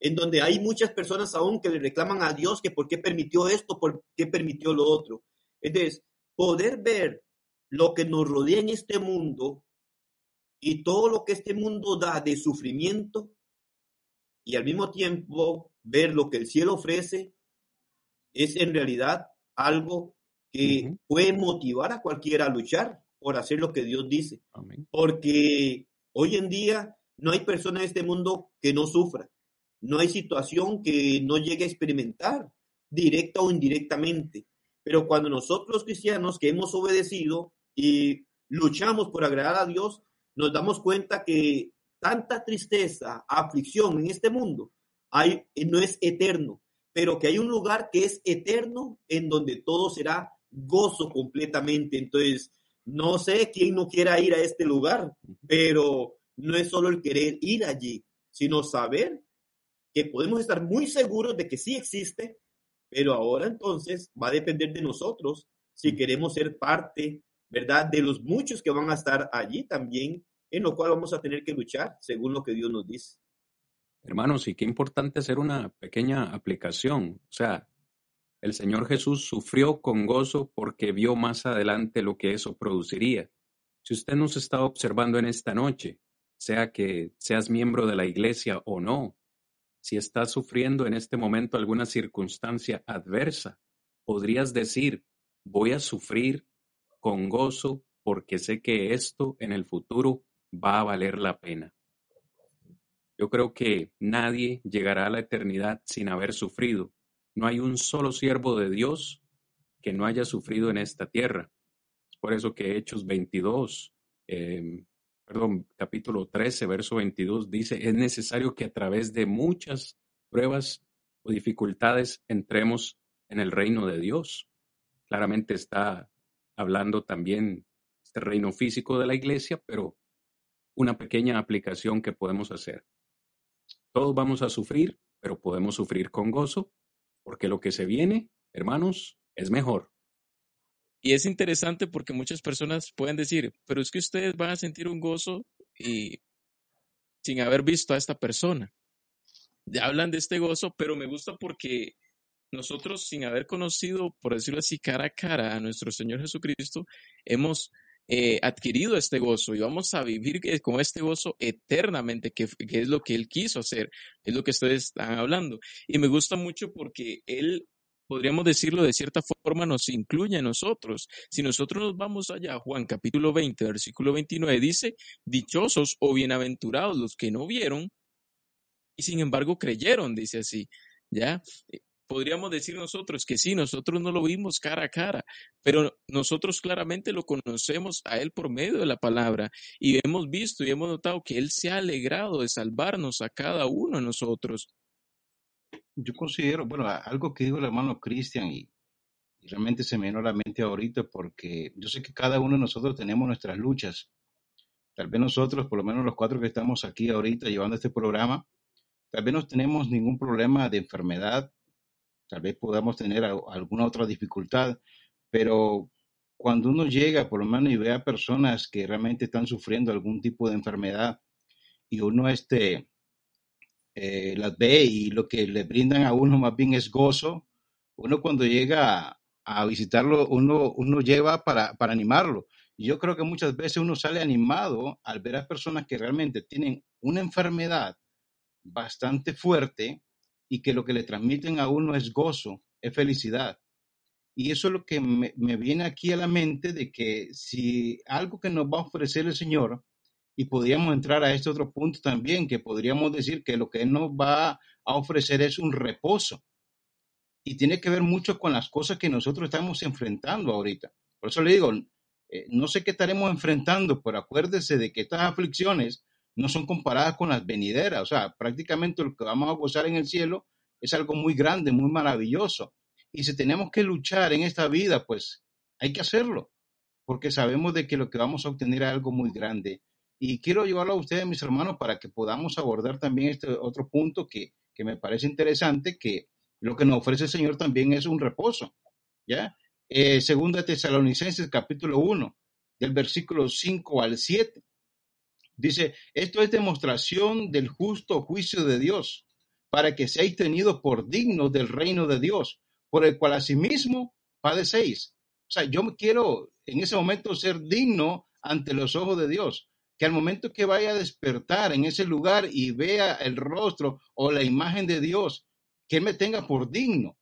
en donde hay muchas personas aún que le reclaman a Dios que por qué permitió esto, por qué permitió lo otro. Entonces, poder ver lo que nos rodea en este mundo y todo lo que este mundo da de sufrimiento y al mismo tiempo ver lo que el cielo ofrece es en realidad algo que puede motivar a cualquiera a luchar por hacer lo que Dios dice. Porque hoy en día no hay persona en este mundo que no sufra. No hay situación que no llegue a experimentar, directa o indirectamente. Pero cuando nosotros cristianos que hemos obedecido y luchamos por agradar a Dios, nos damos cuenta que tanta tristeza, aflicción en este mundo hay, no es eterno, pero que hay un lugar que es eterno en donde todo será gozo completamente. Entonces, no sé quién no quiera ir a este lugar, pero no es solo el querer ir allí, sino saber que podemos estar muy seguros de que sí existe, pero ahora entonces va a depender de nosotros si queremos ser parte, ¿verdad? De los muchos que van a estar allí también, en lo cual vamos a tener que luchar según lo que Dios nos dice. Hermanos, y qué importante hacer una pequeña aplicación. O sea, el Señor Jesús sufrió con gozo porque vio más adelante lo que eso produciría. Si usted nos está observando en esta noche, sea que seas miembro de la iglesia o no, si estás sufriendo en este momento alguna circunstancia adversa, podrías decir, voy a sufrir con gozo porque sé que esto en el futuro va a valer la pena. Yo creo que nadie llegará a la eternidad sin haber sufrido. No hay un solo siervo de Dios que no haya sufrido en esta tierra. Por eso que Hechos 22, em, perdón, capítulo 13, verso 22 dice, es necesario que a través de muchas pruebas o dificultades entremos en el reino de Dios. Claramente está hablando también este reino físico de la iglesia, pero una pequeña aplicación que podemos hacer. Todos vamos a sufrir, pero podemos sufrir con gozo, porque lo que se viene, hermanos, es mejor. Y es interesante porque muchas personas pueden decir, pero es que ustedes van a sentir un gozo y sin haber visto a esta persona. Hablan de este gozo, pero me gusta porque nosotros, sin haber conocido, por decirlo así, cara a cara a nuestro Señor Jesucristo, hemos eh, adquirido este gozo y vamos a vivir con este gozo eternamente, que, es lo que Él quiso hacer, es lo que ustedes están hablando. Y me gusta mucho porque Él podríamos decirlo de cierta forma, nos incluye a nosotros. Si nosotros nos vamos allá, Juan capítulo 20, versículo 29, dice, dichosos o bienaventurados los que no vieron y sin embargo creyeron, dice así. ¿Ya? Podríamos decir nosotros que sí, nosotros no lo vimos cara a cara, pero nosotros claramente lo conocemos a Él por medio de la palabra y hemos visto y hemos notado que Él se ha alegrado de salvarnos a cada uno de nosotros. Yo considero, bueno, algo que dijo el hermano Cristian y, realmente se me vino a la mente ahorita porque yo sé que cada uno de nosotros tenemos nuestras luchas. Tal vez nosotros, por lo menos los cuatro que estamos aquí ahorita llevando este programa, tal vez no tenemos ningún problema de enfermedad, tal vez podamos tener alguna otra dificultad, pero cuando uno llega por lo menos y ve a personas que realmente están sufriendo algún tipo de enfermedad y uno este, eh, las ve y lo que le brindan a uno más bien es gozo, uno cuando llega a, visitarlo, uno, uno lleva para, para animarlo. Y yo creo que muchas veces uno sale animado al ver a personas que realmente tienen una enfermedad bastante fuerte y que lo que le transmiten a uno es gozo, es felicidad. Y eso es lo que me, viene aquí a la mente de que si algo que nos va a ofrecer el Señor, y podríamos entrar a este otro punto también, que podríamos decir que lo que nos va a ofrecer es un reposo. Y tiene que ver mucho con las cosas que nosotros estamos enfrentando ahorita. Por eso le digo, eh, no sé qué estaremos enfrentando, pero acuérdese de que estas aflicciones no son comparadas con las venideras. O sea, prácticamente lo que vamos a gozar en el cielo es algo muy grande, muy maravilloso. Y si tenemos que luchar en esta vida, pues hay que hacerlo, porque sabemos de que lo que vamos a obtener es algo muy grande. Y quiero llevarlo a ustedes, mis hermanos, para que podamos abordar también este otro punto que, que me parece interesante, que lo que nos ofrece el Señor también es un reposo. ¿Ya? Eh, segunda Tesalonicenses capítulo 1, del versículo 5 al 7. Dice, esto es demostración del justo juicio de Dios, para que seáis tenidos por dignos del reino de Dios, por el cual asimismo padecéis. O sea, yo quiero en ese momento ser digno ante los ojos de Dios, que al momento que vaya a despertar en ese lugar y vea el rostro o la imagen de Dios, que me tenga por digno,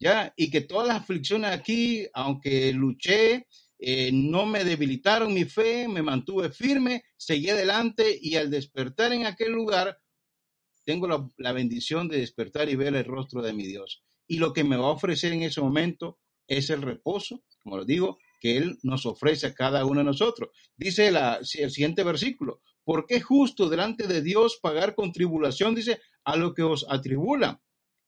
¿ya? Y que todas las aflicciones aquí, aunque luché eh, no me debilitaron mi fe, me mantuve firme, seguí adelante y al despertar en aquel lugar, tengo la, bendición de despertar y ver el rostro de mi Dios. Y lo que me va a ofrecer en ese momento es el reposo, como lo digo, que Él nos ofrece a cada uno de nosotros. Dice el siguiente versículo, porque es justo delante de Dios pagar con tribulación, dice, a lo que os atribula.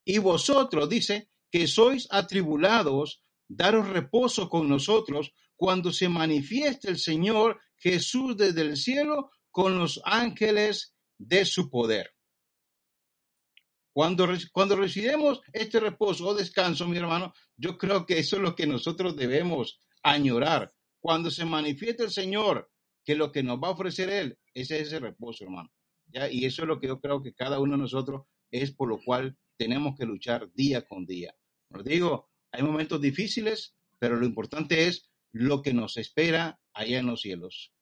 Y vosotros, dice, que sois atribulados, daros reposo con nosotros cuando se manifieste el Señor Jesús desde el cielo con los ángeles de su poder. Cuando, cuando recibimos este reposo o descanso, mi hermano, yo creo que eso es lo que nosotros debemos añorar. Cuando se manifieste el Señor, que lo que nos va a ofrecer Él es ese reposo, hermano. ¿Ya? Y eso es lo que yo creo que cada uno de nosotros es por lo cual tenemos que luchar día con día. Os digo, hay momentos difíciles, pero lo importante es lo que nos espera allá en los cielos.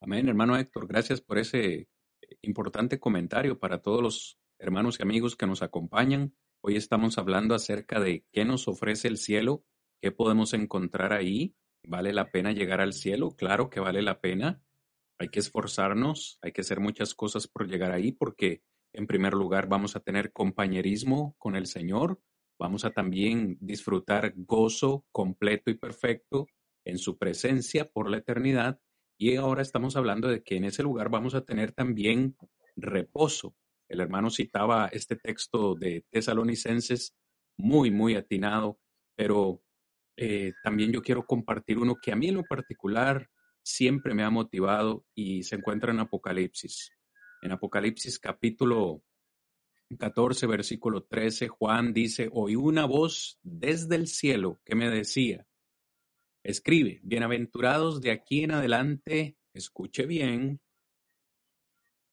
Amén, hermano Héctor. Gracias por ese importante comentario para todos los hermanos y amigos que nos acompañan. Hoy estamos hablando acerca de qué nos ofrece el cielo, qué podemos encontrar ahí. ¿Vale la pena llegar al cielo? Claro que vale la pena. Hay que esforzarnos, hay que hacer muchas cosas por llegar ahí porque en primer lugar vamos a tener compañerismo con el Señor, Vamos a también disfrutar gozo completo y perfecto en su presencia por la eternidad. Y ahora estamos hablando de que en ese lugar vamos a tener también reposo. El hermano citaba este texto de Tesalonicenses muy, muy atinado, pero eh, también yo quiero compartir uno que a mí en lo particular siempre me ha motivado y se encuentra en Apocalipsis. En Apocalipsis capítulo 14, versículo 13, Juan dice, oí una voz desde el cielo que me decía, escribe, bienaventurados de aquí en adelante, escuche bien,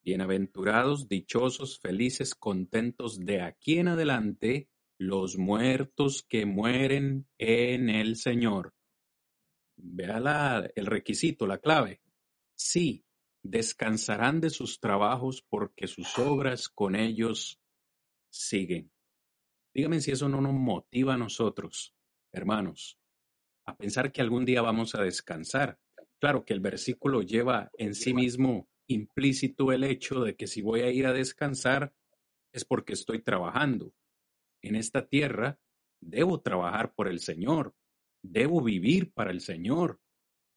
bienaventurados, dichosos, felices, contentos de aquí en adelante, los muertos que mueren en el Señor. Vea el requisito, la clave. Sí, descansarán de sus trabajos porque sus obras con ellos siguen. Dígame si eso no nos motiva a nosotros, hermanos, a pensar que algún día vamos a descansar. Claro que el versículo lleva en sí mismo implícito el hecho de que si voy a ir a descansar es porque estoy trabajando. En esta tierra debo trabajar por el Señor, debo vivir para el Señor,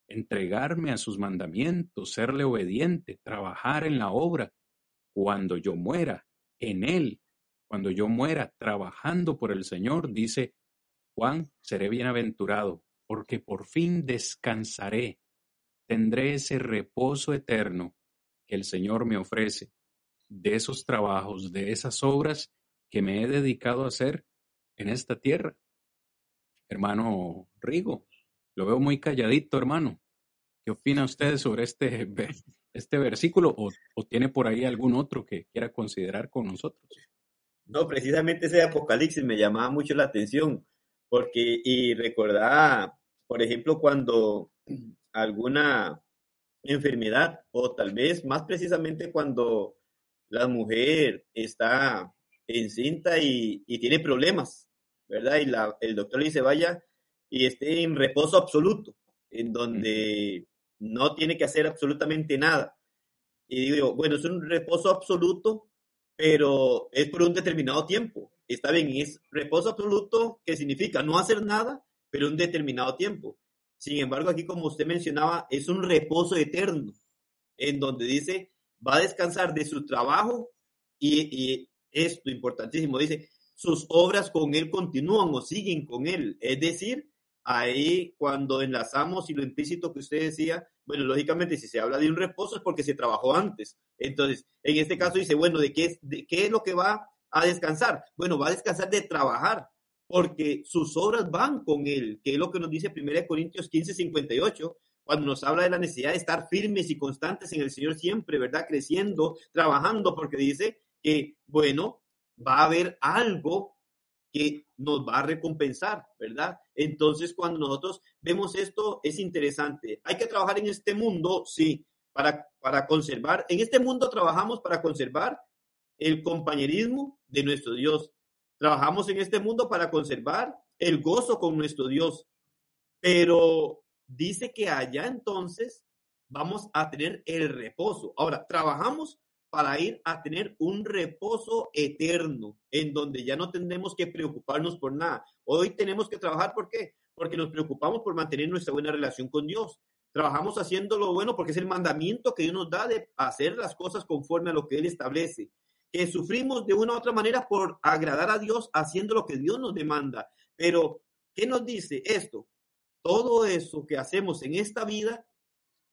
entregarme a sus mandamientos, serle obediente, trabajar en la obra. Cuando yo muera en Él, cuando yo muera trabajando por el Señor, dice Juan, seré bienaventurado, porque por fin descansaré, tendré ese reposo eterno que el Señor me ofrece de esos trabajos, de esas obras que me he dedicado a hacer en esta tierra. Hermano Rigo, lo veo muy calladito, hermano. ¿Qué opina usted sobre este, este versículo o, o tiene por ahí algún otro que quiera considerar con nosotros? No, precisamente ese Apocalipsis me llamaba mucho la atención, porque, y recordaba, por ejemplo, cuando alguna enfermedad, o tal vez más precisamente cuando la mujer está encinta y, y tiene problemas, ¿verdad? Y la, el doctor le dice, vaya y esté en reposo absoluto, en donde no tiene que hacer absolutamente nada. Y digo, bueno, es un reposo absoluto pero es por un determinado tiempo. Está bien, es reposo absoluto, que significa no hacer nada, pero un determinado tiempo. Sin embargo, aquí como usted mencionaba, es un reposo eterno, en donde dice, va a descansar de su trabajo y, y esto importantísimo, dice, sus obras con él continúan o siguen con él. Es decir, ahí cuando enlazamos y lo implícito que usted decía, bueno, lógicamente si se habla de un reposo es porque se trabajó antes. Entonces, en este caso dice, bueno, ¿de qué es, de qué es lo que va a descansar? Bueno, va a descansar de trabajar, porque sus obras van con él, que es lo que nos dice 1 Corintios 15, 58, cuando nos habla de la necesidad de estar firmes y constantes en el Señor siempre, ¿verdad? Creciendo, trabajando, porque dice que, bueno, va a haber algo que nos va a recompensar, ¿verdad? Entonces, cuando nosotros vemos esto, es interesante. Hay que trabajar en este mundo, sí, para, para conservar, en este mundo trabajamos para conservar el compañerismo de nuestro Dios. Trabajamos en este mundo para conservar el gozo con nuestro Dios. Pero dice que allá entonces vamos a tener el reposo. Ahora, trabajamos para ir a tener un reposo eterno, en donde ya no tendremos que preocuparnos por nada. Hoy tenemos que trabajar, ¿por qué? Porque nos preocupamos por mantener nuestra buena relación con Dios. Trabajamos haciendo lo bueno porque es el mandamiento que Dios nos da de hacer las cosas conforme a lo que Él establece. Que sufrimos de una u otra manera por agradar a Dios haciendo lo que Dios nos demanda. Pero, ¿qué nos dice esto? Todo eso que hacemos en esta vida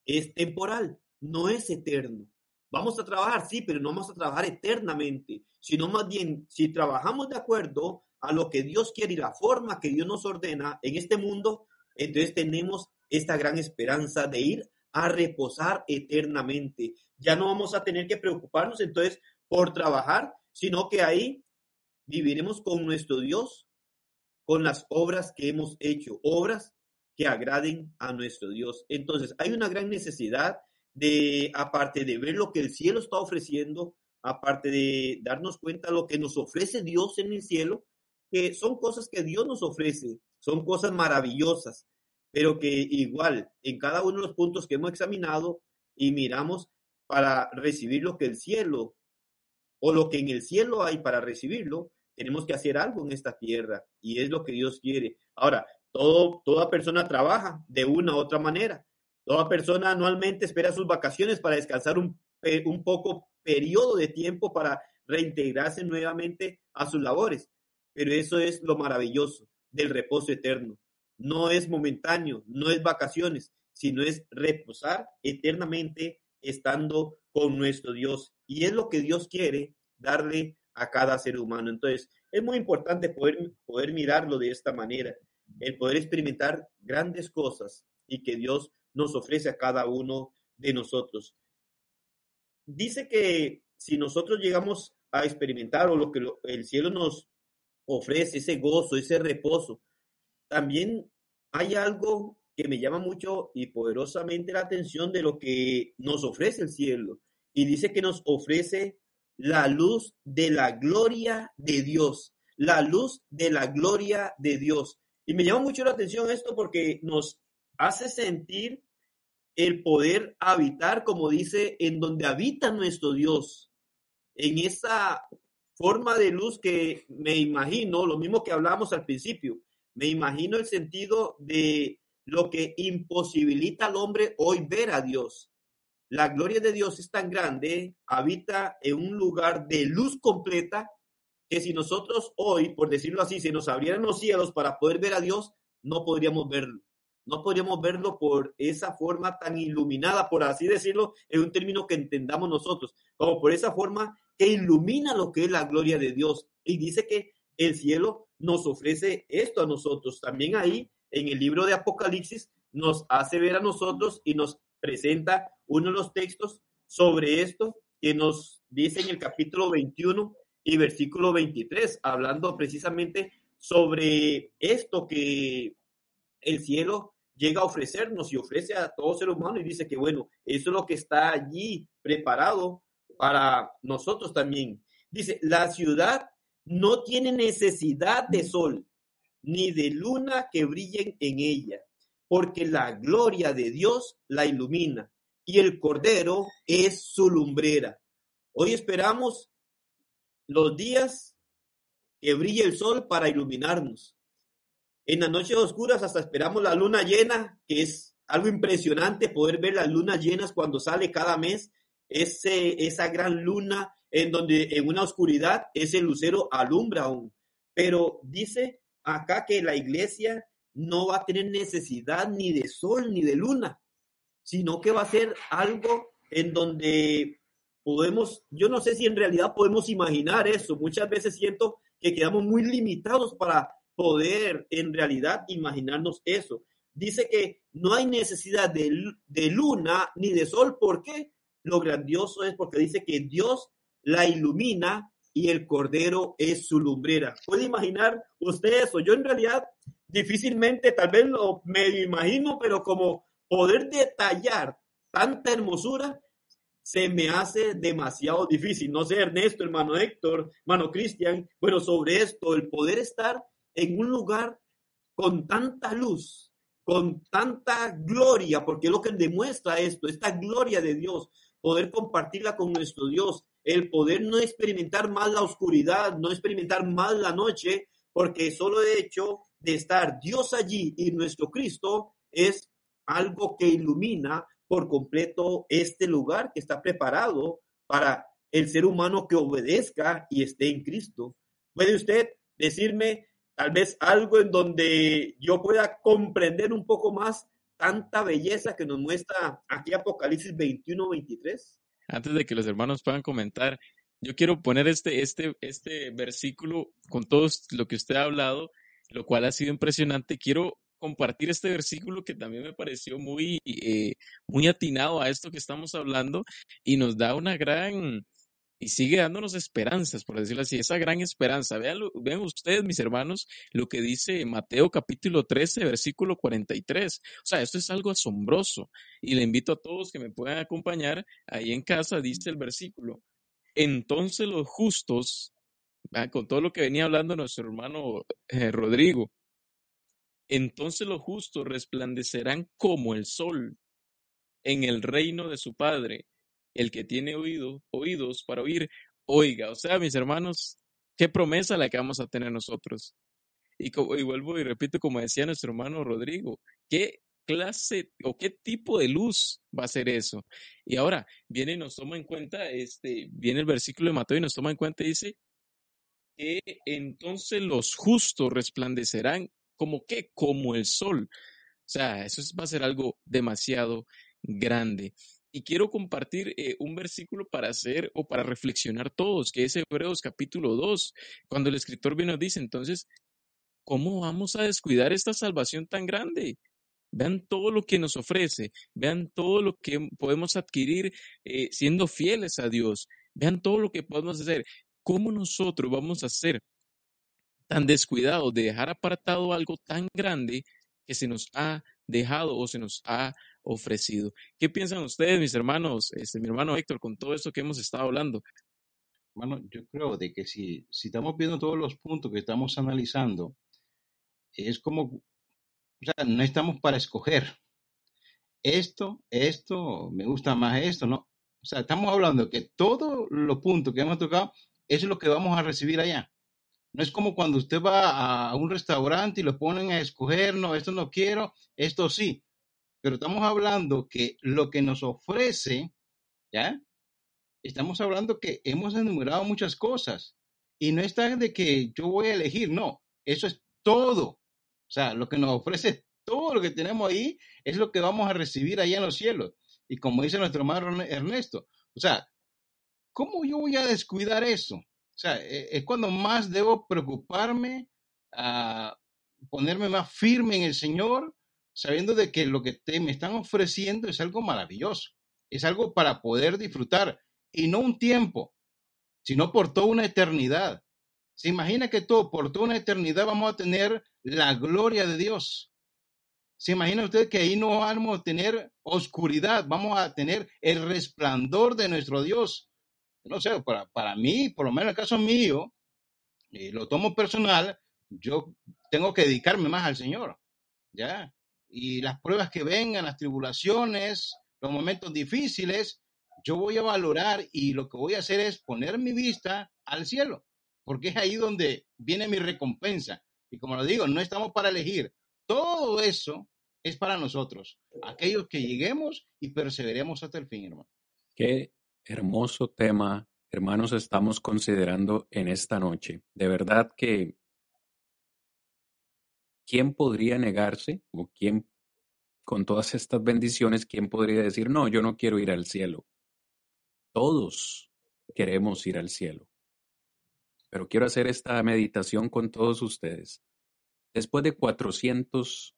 es temporal, no es eterno. Vamos a trabajar, sí, pero no vamos a trabajar eternamente, sino más bien, si trabajamos de acuerdo a lo que Dios quiere y la forma que Dios nos ordena en este mundo, entonces tenemos esta gran esperanza de ir a reposar eternamente. Ya no vamos a tener que preocuparnos entonces por trabajar, sino que ahí viviremos con nuestro Dios, con las obras que hemos hecho, obras que agraden a nuestro Dios. Entonces, hay una gran necesidad de, aparte de ver lo que el cielo está ofreciendo, aparte de darnos cuenta lo que nos ofrece Dios en el cielo, que son cosas que Dios nos ofrece, son cosas maravillosas, pero que igual en cada uno de los puntos que hemos examinado y miramos para recibir lo que el cielo o lo que en el cielo hay para recibirlo, tenemos que hacer algo en esta tierra y es lo que Dios quiere. Ahora, todo, toda persona trabaja de una u otra manera. Toda persona anualmente espera sus vacaciones para descansar un, un poco periodo de tiempo para reintegrarse nuevamente a sus labores. Pero eso es lo maravilloso del reposo eterno. No es momentáneo, no es vacaciones, sino es reposar eternamente estando con nuestro Dios. Y es lo que Dios quiere darle a cada ser humano. Entonces, es muy importante poder, poder mirarlo de esta manera, el poder experimentar grandes cosas y que Dios nos ofrece a cada uno de nosotros. Dice que si nosotros llegamos a experimentar o lo que el cielo nos ofrece, ese gozo, ese reposo, también hay algo que me llama mucho y poderosamente la atención de lo que nos ofrece el cielo. Y dice que nos ofrece la luz de la gloria de Dios. la luz de la gloria de Dios. Y me llama mucho la atención esto porque nos hace sentir el poder habitar, como dice, en donde habita nuestro Dios, en esa forma de luz que me imagino, lo mismo que hablábamos al principio, me imagino el sentido de lo que imposibilita al hombre hoy ver a Dios. La gloria de Dios es tan grande, habita en un lugar de luz completa, que si nosotros hoy, por decirlo así, se nos abrieran los cielos para poder ver a Dios, no podríamos verlo. No podríamos verlo por esa forma tan iluminada, por así decirlo, en un término que entendamos nosotros, como por esa forma que ilumina lo que es la gloria de Dios. Y dice que el cielo nos ofrece esto a nosotros. También ahí, en el libro de Apocalipsis, nos hace ver a nosotros y nos presenta uno de los textos sobre esto que nos dice en el capítulo 21 y versículo 23, hablando precisamente sobre esto que el cielo llega a ofrecernos y ofrece a todo ser humano y dice que bueno, eso es lo que está allí preparado para nosotros también. Dice, la ciudad no tiene necesidad de sol ni de luna que brillen en ella, porque la gloria de Dios la ilumina y el Cordero es su lumbrera. Hoy esperamos los días que brille el sol para iluminarnos. En las noches oscuras hasta esperamos la luna llena, que es algo impresionante poder ver las lunas llenas cuando sale cada mes, ese, esa gran luna en donde en una oscuridad ese lucero alumbra aún. Pero dice acá que la iglesia no va a tener necesidad ni de sol ni de luna, sino que va a ser algo en donde podemos, yo no sé si en realidad podemos imaginar eso. Muchas veces siento que quedamos muy limitados para poder en realidad imaginarnos eso. Dice que no hay necesidad de, de luna ni de sol. ¿Por qué? Lo grandioso es porque dice que Dios la ilumina y el cordero es su lumbrera. ¿Puede imaginar usted eso? Yo en realidad difícilmente, tal vez lo me imagino, pero como poder detallar tanta hermosura se me hace demasiado difícil. No sé, Ernesto, hermano Héctor, hermano Cristian, bueno, sobre esto, el poder estar en un lugar con tanta luz, con tanta gloria, porque lo que demuestra esto, esta gloria de Dios, poder compartirla con nuestro Dios, el poder no experimentar más la oscuridad, no experimentar más la noche, porque solo el hecho de estar Dios allí y nuestro Cristo es algo que ilumina por completo este lugar que está preparado para el ser humano que obedezca y esté en Cristo. ¿Puede usted decirme tal vez algo en donde yo pueda comprender un poco más tanta belleza que nos muestra aquí Apocalipsis 21, 23? Antes de que los hermanos puedan comentar, yo quiero poner este, este, este versículo con todo lo que usted ha hablado, lo cual ha sido impresionante. Quiero compartir este versículo que también me pareció muy, eh, muy atinado a esto que estamos hablando y nos da una gran, y sigue dándonos esperanzas, por decirlo así, esa gran esperanza. Vean, vean ustedes, mis hermanos, lo que dice Mateo capítulo 13, versículo 43. O sea, esto es algo asombroso y le invito a todos que me puedan acompañar ahí en casa, dice el versículo. Entonces los justos, con todo lo que venía hablando nuestro hermano eh, Rodrigo, entonces los justos resplandecerán como el sol en el reino de su Padre. El que tiene oído, oídos para oír, oiga. O sea, mis hermanos, qué promesa la que vamos a tener nosotros. Y, vuelvo y repito, como decía nuestro hermano Rodrigo, qué clase o qué tipo de luz va a ser eso. Y ahora viene y nos toma en cuenta, este, viene el versículo de Mateo y nos toma en cuenta y dice que entonces los justos resplandecerán como que, como el sol. O sea, eso va a ser algo demasiado grande. Y quiero compartir eh, un versículo para hacer o para reflexionar todos, que es Hebreos capítulo 2, cuando el escritor viene nos dice, entonces, ¿cómo vamos a descuidar esta salvación tan grande? Vean todo lo que nos ofrece, vean todo lo que podemos adquirir eh, siendo fieles a Dios, vean todo lo que podemos hacer. ¿Cómo nosotros vamos a hacer tan descuidados de dejar apartado algo tan grande que se nos ha dejado o se nos ha ofrecido. ¿Qué piensan ustedes, mis hermanos, este, mi hermano Héctor, con todo esto que hemos estado hablando? Bueno, yo creo de que si, si estamos viendo todos los puntos que estamos analizando, es como, o sea, no estamos para escoger esto, esto, me gusta más esto, ¿no? O sea, estamos hablando que todos los puntos que hemos tocado es lo que vamos a recibir allá. No es como cuando usted va a un restaurante y lo ponen a escoger, no, esto no quiero, esto sí. Pero estamos hablando que lo que nos ofrece, ¿ya? Estamos hablando que hemos enumerado muchas cosas. Y no está de que yo voy a elegir, no, eso es todo. O sea, lo que nos ofrece todo lo que tenemos ahí es lo que vamos a recibir allá en los cielos. Y como dice nuestro hermano Ernesto, o sea, ¿cómo yo voy a descuidar eso? O sea, e, es cuando más debo preocuparme, a ah, ponerme más firme en el Señor, sabiendo de que lo que te, me están ofreciendo es algo maravilloso, es algo para poder disfrutar, y no un tiempo, sino por toda una eternidad. Se imagina que todo, por toda una eternidad vamos a tener la gloria de Dios. ¿Se imagina usted que ahí no vamos a tener oscuridad, vamos a tener el resplandor de nuestro Dios? No sé, para, para mí, por lo menos en el caso mío, y lo tomo personal, yo tengo que dedicarme más al Señor, ¿ya? Y las pruebas que vengan, las tribulaciones, los momentos difíciles, yo voy a valorar y lo que voy a hacer es poner mi vista al cielo, porque es ahí donde viene mi recompensa. Y como lo digo, no estamos para elegir. Todo eso es para nosotros, aquellos que lleguemos y perseveremos hasta el fin, hermano. Qué hermoso tema, hermanos, estamos considerando en esta noche. De verdad que, ¿quién podría negarse o quién, con todas estas bendiciones, quién podría decir, no, yo no quiero ir al cielo? Todos queremos ir al cielo. Pero quiero hacer esta meditación con todos ustedes. Después de 400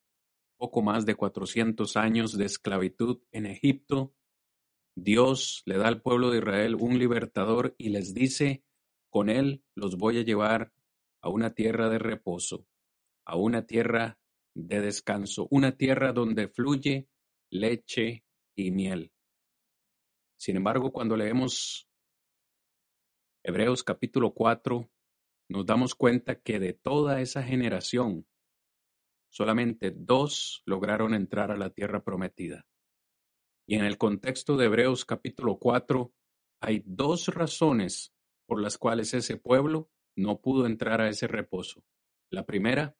poco más de 400 años de esclavitud en Egipto, Dios le da al pueblo de Israel un libertador y les dice, con él los voy a llevar a una tierra de reposo, a una tierra de descanso, una tierra donde fluye leche y miel. Sin embargo, cuando leemos Hebreos capítulo 4, nos damos cuenta que de toda esa generación solamente dos lograron entrar a la tierra prometida. Y en el contexto de Hebreos capítulo 4 hay dos razones por las cuales ese pueblo no pudo entrar a ese reposo. La primera,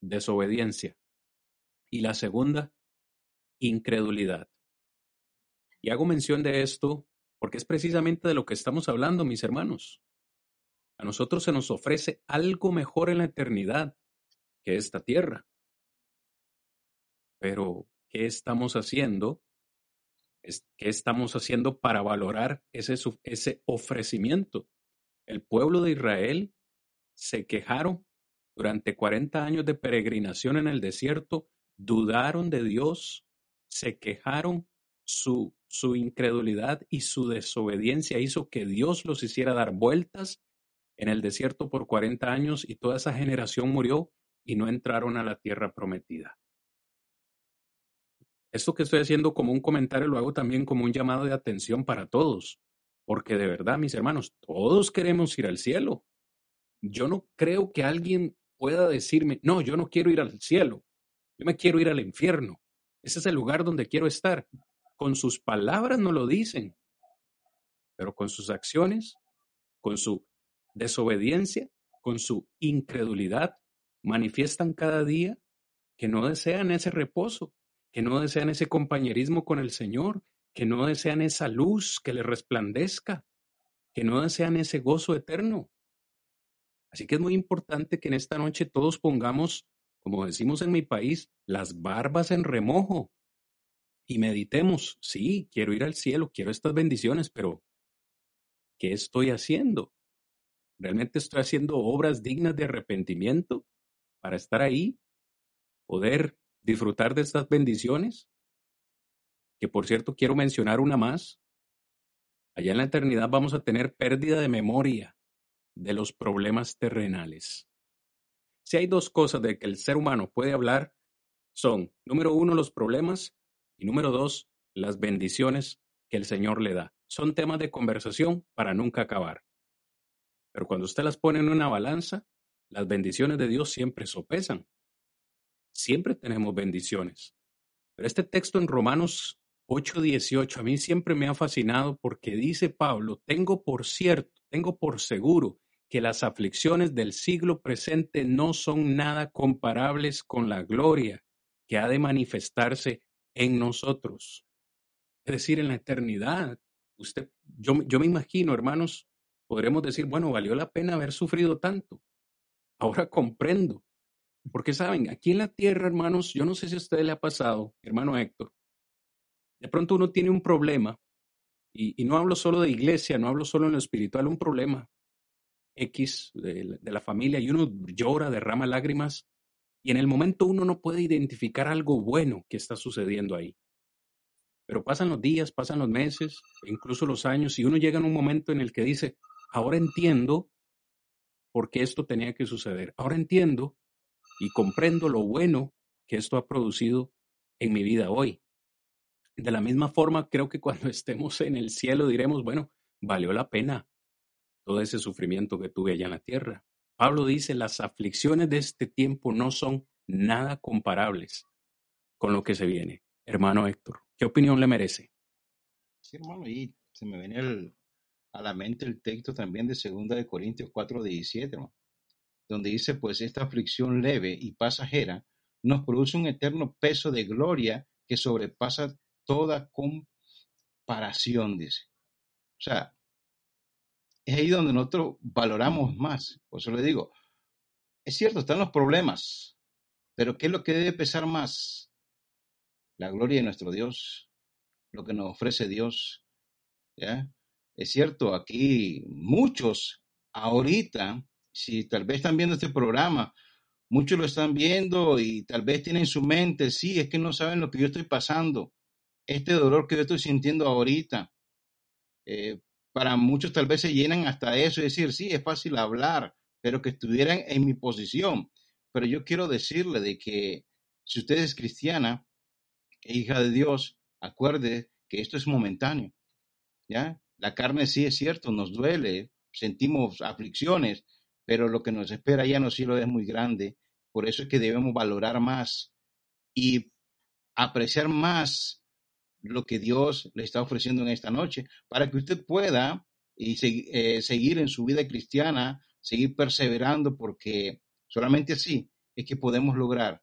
desobediencia. Y la segunda, incredulidad. Y hago mención de esto porque es precisamente de lo que estamos hablando, mis hermanos. A nosotros se nos ofrece algo mejor en la eternidad que esta tierra. Pero, ¿qué estamos haciendo? ¿Qué estamos haciendo para valorar ese, ese ofrecimiento? El pueblo de Israel se quejaron durante 40 años de peregrinación en el desierto, dudaron de Dios, se quejaron, su, su incredulidad y su desobediencia hizo que Dios los hiciera dar vueltas en el desierto por 40 años y toda esa generación murió y no entraron a la tierra prometida. Esto que estoy haciendo como un comentario lo hago también como un llamado de atención para todos, porque de verdad, mis hermanos, todos queremos ir al cielo. Yo no creo que alguien pueda decirme, no, yo no quiero ir al cielo, yo me quiero ir al infierno. Ese es el lugar donde quiero estar. Con sus palabras no lo dicen, pero con sus acciones, con su desobediencia, con su incredulidad, manifiestan cada día que no desean ese reposo, que no desean ese compañerismo con el Señor, que no desean esa luz que le resplandezca, que no desean ese gozo eterno. Así que es muy importante que en esta noche todos pongamos, como decimos en mi país, las barbas en remojo y meditemos, sí, quiero ir al cielo, quiero estas bendiciones, pero ¿qué estoy haciendo? ¿Realmente estoy haciendo obras dignas de arrepentimiento para estar ahí? Poder disfrutar de estas bendiciones, que por cierto quiero mencionar una más. Allá en la eternidad vamos a tener pérdida de memoria de los problemas terrenales. Si hay dos cosas de que el ser humano puede hablar, son, número uno, los problemas y número dos, las bendiciones que el Señor le da. Son temas de conversación para nunca acabar. Pero cuando usted las pone en una balanza, las bendiciones de Dios siempre sopesan. Siempre tenemos bendiciones. Pero este texto en Romanos 8:18 a mí siempre me ha fascinado porque dice Pablo, tengo por cierto, tengo por seguro que las aflicciones del siglo presente no son nada comparables con la gloria que ha de manifestarse en nosotros. Es decir, en la eternidad. Usted, yo, yo me imagino, hermanos, podremos decir, bueno, valió la pena haber sufrido tanto. Ahora comprendo. Porque saben, aquí en la tierra, hermanos, yo no sé si a usted le ha pasado, hermano Héctor, de pronto uno tiene un problema, y, no hablo solo de iglesia, no hablo solo en lo espiritual, un problema X de, de la familia, y uno llora, derrama lágrimas, y en el momento uno no puede identificar algo bueno que está sucediendo ahí. Pero pasan los días, pasan los meses, incluso los años, y uno llega en un momento en el que dice, ahora entiendo por qué esto tenía que suceder. Ahora entiendo y comprendo lo bueno que esto ha producido en mi vida hoy. De la misma forma, creo que cuando estemos en el cielo diremos, bueno, valió la pena todo ese sufrimiento que tuve allá en la tierra. Pablo dice, las aflicciones de este tiempo no son nada comparables con lo que se viene. Hermano Héctor, ¿qué opinión le merece? Sí, hermano, y se me viene a la mente el texto también de 2 de Corintios 4, 17, donde dice, pues esta aflicción leve y pasajera nos produce un eterno peso de gloria que sobrepasa toda comparación, dice. O sea, es ahí donde nosotros valoramos más. Por eso le digo, es cierto, están los problemas, pero ¿qué es lo que debe pesar más? La gloria de nuestro Dios, lo que nos ofrece Dios. ¿ya? Es cierto, aquí muchos ahorita, si tal vez están viendo este programa, muchos lo están viendo y tal vez tienen en su mente, sí, es que no saben lo que yo estoy pasando, este dolor que yo estoy sintiendo ahorita. Eh, para muchos tal vez se llenan hasta eso y decir, sí, es fácil hablar, pero que estuvieran en mi posición. Pero yo quiero decirle de que si usted es cristiana e hija de Dios, acuerde que esto es momentáneo. ¿Ya? La carne sí es cierto, nos duele, sentimos aflicciones, pero lo que nos espera ya en los cielos es muy grande. Por eso es que debemos valorar más y apreciar más lo que Dios le está ofreciendo en esta noche, para que usted pueda y eh, seguir en su vida cristiana, seguir perseverando, porque solamente así es que podemos lograr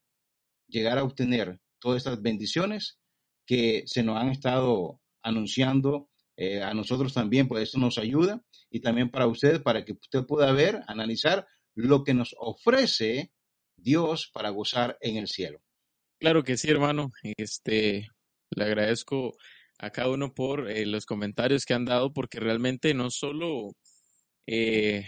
llegar a obtener todas estas bendiciones que se nos han estado anunciando eh, a nosotros también, pues eso nos ayuda y también para usted, para que usted pueda ver, analizar lo que nos ofrece Dios para gozar en el cielo. Claro que sí, hermano. Este, le agradezco a cada uno por eh, los comentarios que han dado, porque realmente no solo eh,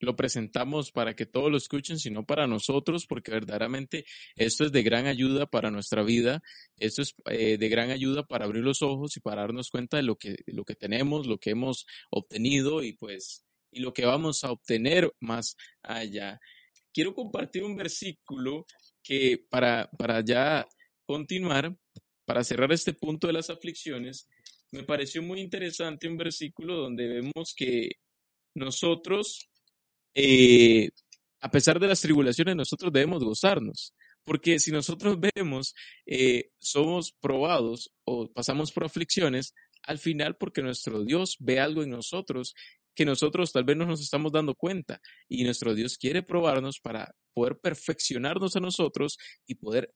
lo presentamos para que todos lo escuchen, sino para nosotros, porque verdaderamente esto es de gran ayuda para nuestra vida, esto es eh, de gran ayuda para abrir los ojos y para darnos cuenta de lo que, lo que tenemos, lo que hemos obtenido y pues y lo que vamos a obtener más allá. Quiero compartir un versículo que para, para ya continuar, para cerrar este punto de las aflicciones, me pareció muy interesante un versículo donde vemos que nosotros, eh, a pesar de las tribulaciones, nosotros debemos gozarnos. Porque si nosotros vemos, eh, somos probados o pasamos por aflicciones, al final porque nuestro Dios ve algo en nosotros que nosotros tal vez no nos estamos dando cuenta y nuestro Dios quiere probarnos para poder perfeccionarnos a nosotros y poder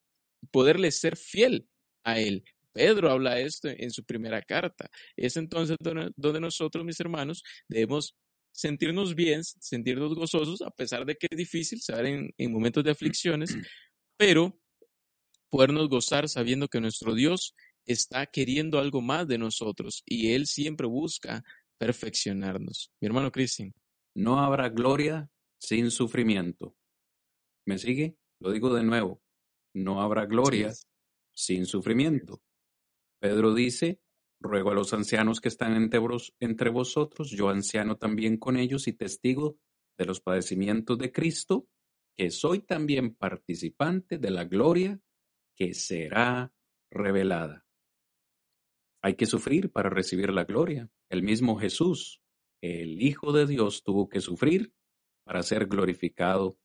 poderle ser fiel a él. Pedro habla esto en su primera carta. Es entonces donde nosotros, mis hermanos, debemos sentirnos bien, sentirnos gozosos, a pesar de que es difícil estar en, en momentos de aflicciones, pero podernos gozar sabiendo que nuestro Dios está queriendo algo más de nosotros y Él siempre busca perfeccionarnos. Mi hermano Cristian. No habrá gloria sin sufrimiento. ¿Me sigue? Lo digo de nuevo. No habrá gloria sin sufrimiento. Pedro dice, ruego a los ancianos que están entre, vosotros, yo anciano también con ellos y testigo de los padecimientos de Cristo, que soy también participante de la gloria que será revelada. Hay que sufrir para recibir la gloria. El mismo Jesús el Hijo de Dios tuvo que sufrir para ser glorificado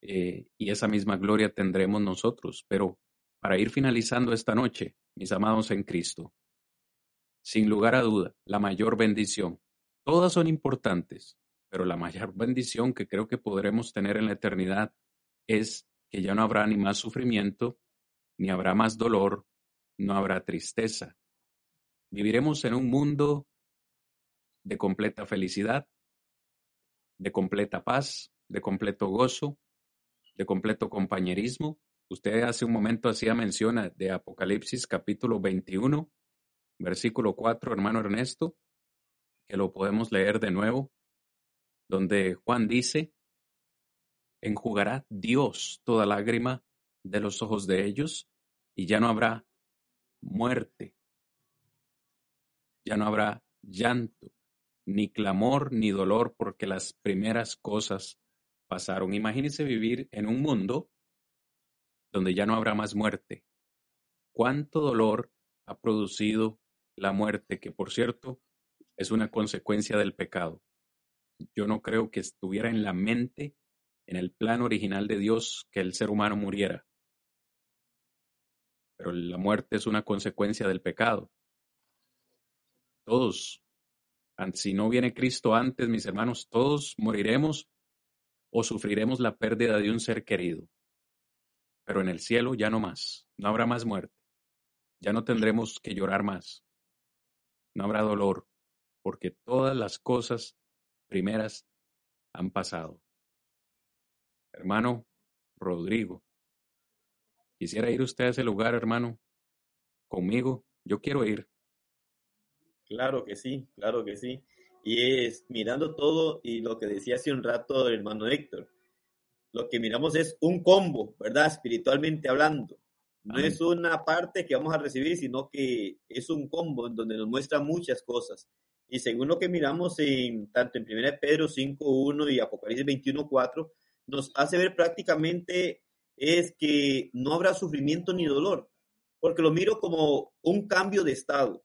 eh, y esa misma gloria tendremos nosotros. Pero para ir finalizando esta noche, mis amados en Cristo, sin lugar a duda, la mayor bendición, todas son importantes, pero la mayor bendición que creo que podremos tener en la eternidad es que ya no habrá ni más sufrimiento, ni habrá más dolor, no habrá tristeza. Viviremos en un mundo de completa felicidad, de completa paz, de completo gozo, de completo compañerismo. Usted hace un momento hacía mención de Apocalipsis capítulo 21, versículo 4, hermano Ernesto, que lo podemos leer de nuevo, donde Juan dice, enjugará Dios toda lágrima de los ojos de ellos y ya no habrá muerte, ya no habrá llanto, ni clamor, ni dolor, porque las primeras cosas pasaron. Imagínense vivir en un mundo donde ya no habrá más muerte. ¿Cuánto dolor ha producido la muerte, que por cierto es una consecuencia del pecado? Yo no creo que estuviera en la mente, en el plan original de Dios, que el ser humano muriera. Pero la muerte es una consecuencia del pecado. Todos si no viene Cristo antes, mis hermanos, todos moriremos o sufriremos la pérdida de un ser querido. Pero en el cielo ya no más, no habrá más muerte, ya no tendremos que llorar más, no habrá dolor, porque todas las cosas primeras han pasado. Hermano Rodrigo, quisiera ir usted a ese lugar, hermano, conmigo, yo quiero ir. Claro que sí, claro que sí. Y es mirando todo y lo que decía hace un rato el hermano Héctor, lo que miramos es un combo, ¿verdad? Espiritualmente hablando. No es una parte que vamos a recibir, sino que es un combo en donde nos muestra muchas cosas. Y según lo que miramos en tanto en 1 Pedro 5.1 y Apocalipsis 21.4, nos hace ver prácticamente es que no habrá sufrimiento ni dolor, porque lo miro como un cambio de estado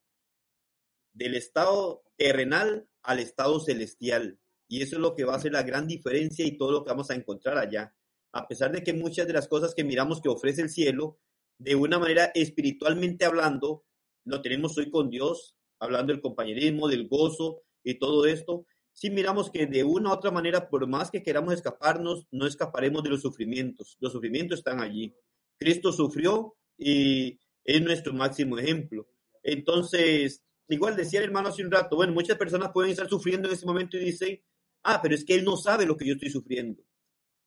del estado terrenal al estado celestial. Y eso es lo que va a ser la gran diferencia y todo lo que vamos a encontrar allá. A pesar de que muchas de las cosas que miramos que ofrece el cielo, de una manera espiritualmente hablando, lo tenemos hoy con Dios, hablando del compañerismo, del gozo y todo esto. Si miramos que de una u otra manera, por más que queramos escaparnos, no escaparemos de los sufrimientos. Los sufrimientos están allí. Cristo sufrió y es nuestro máximo ejemplo. Entonces, igual decía el hermano hace un rato, bueno, muchas personas pueden estar sufriendo en ese momento y dicen, ah, pero es que él no sabe lo que yo estoy sufriendo.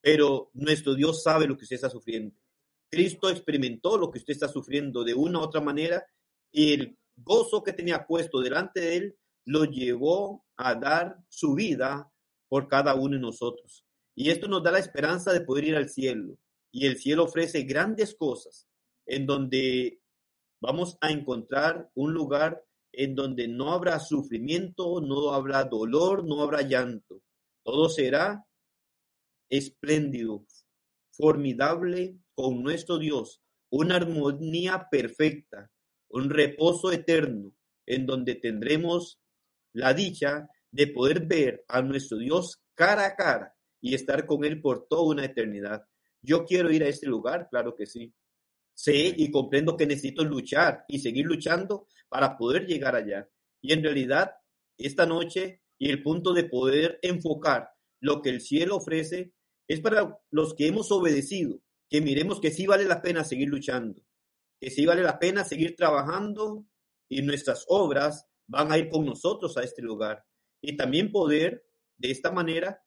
Pero nuestro Dios sabe lo que usted está sufriendo. Cristo experimentó lo que usted está sufriendo de una u otra manera y el gozo que tenía puesto delante de él lo llevó a dar su vida por cada uno de nosotros. Y esto nos da la esperanza de poder ir al cielo. Y el cielo ofrece grandes cosas en donde vamos a encontrar un lugar en donde no habrá sufrimiento, no habrá dolor, no habrá llanto. Todo será espléndido, formidable con nuestro Dios, una armonía perfecta, un reposo eterno, en donde tendremos la dicha de poder ver a nuestro Dios cara a cara y estar con Él por toda una eternidad. Yo quiero ir a este lugar, claro que sí. Sé y comprendo que necesito luchar y seguir luchando para poder llegar allá. Y en realidad, esta noche y el punto de poder enfocar lo que el cielo ofrece es para los que hemos obedecido, que miremos que sí vale la pena seguir luchando, que sí vale la pena seguir trabajando y nuestras obras van a ir con nosotros a este lugar. Y también poder, de esta manera,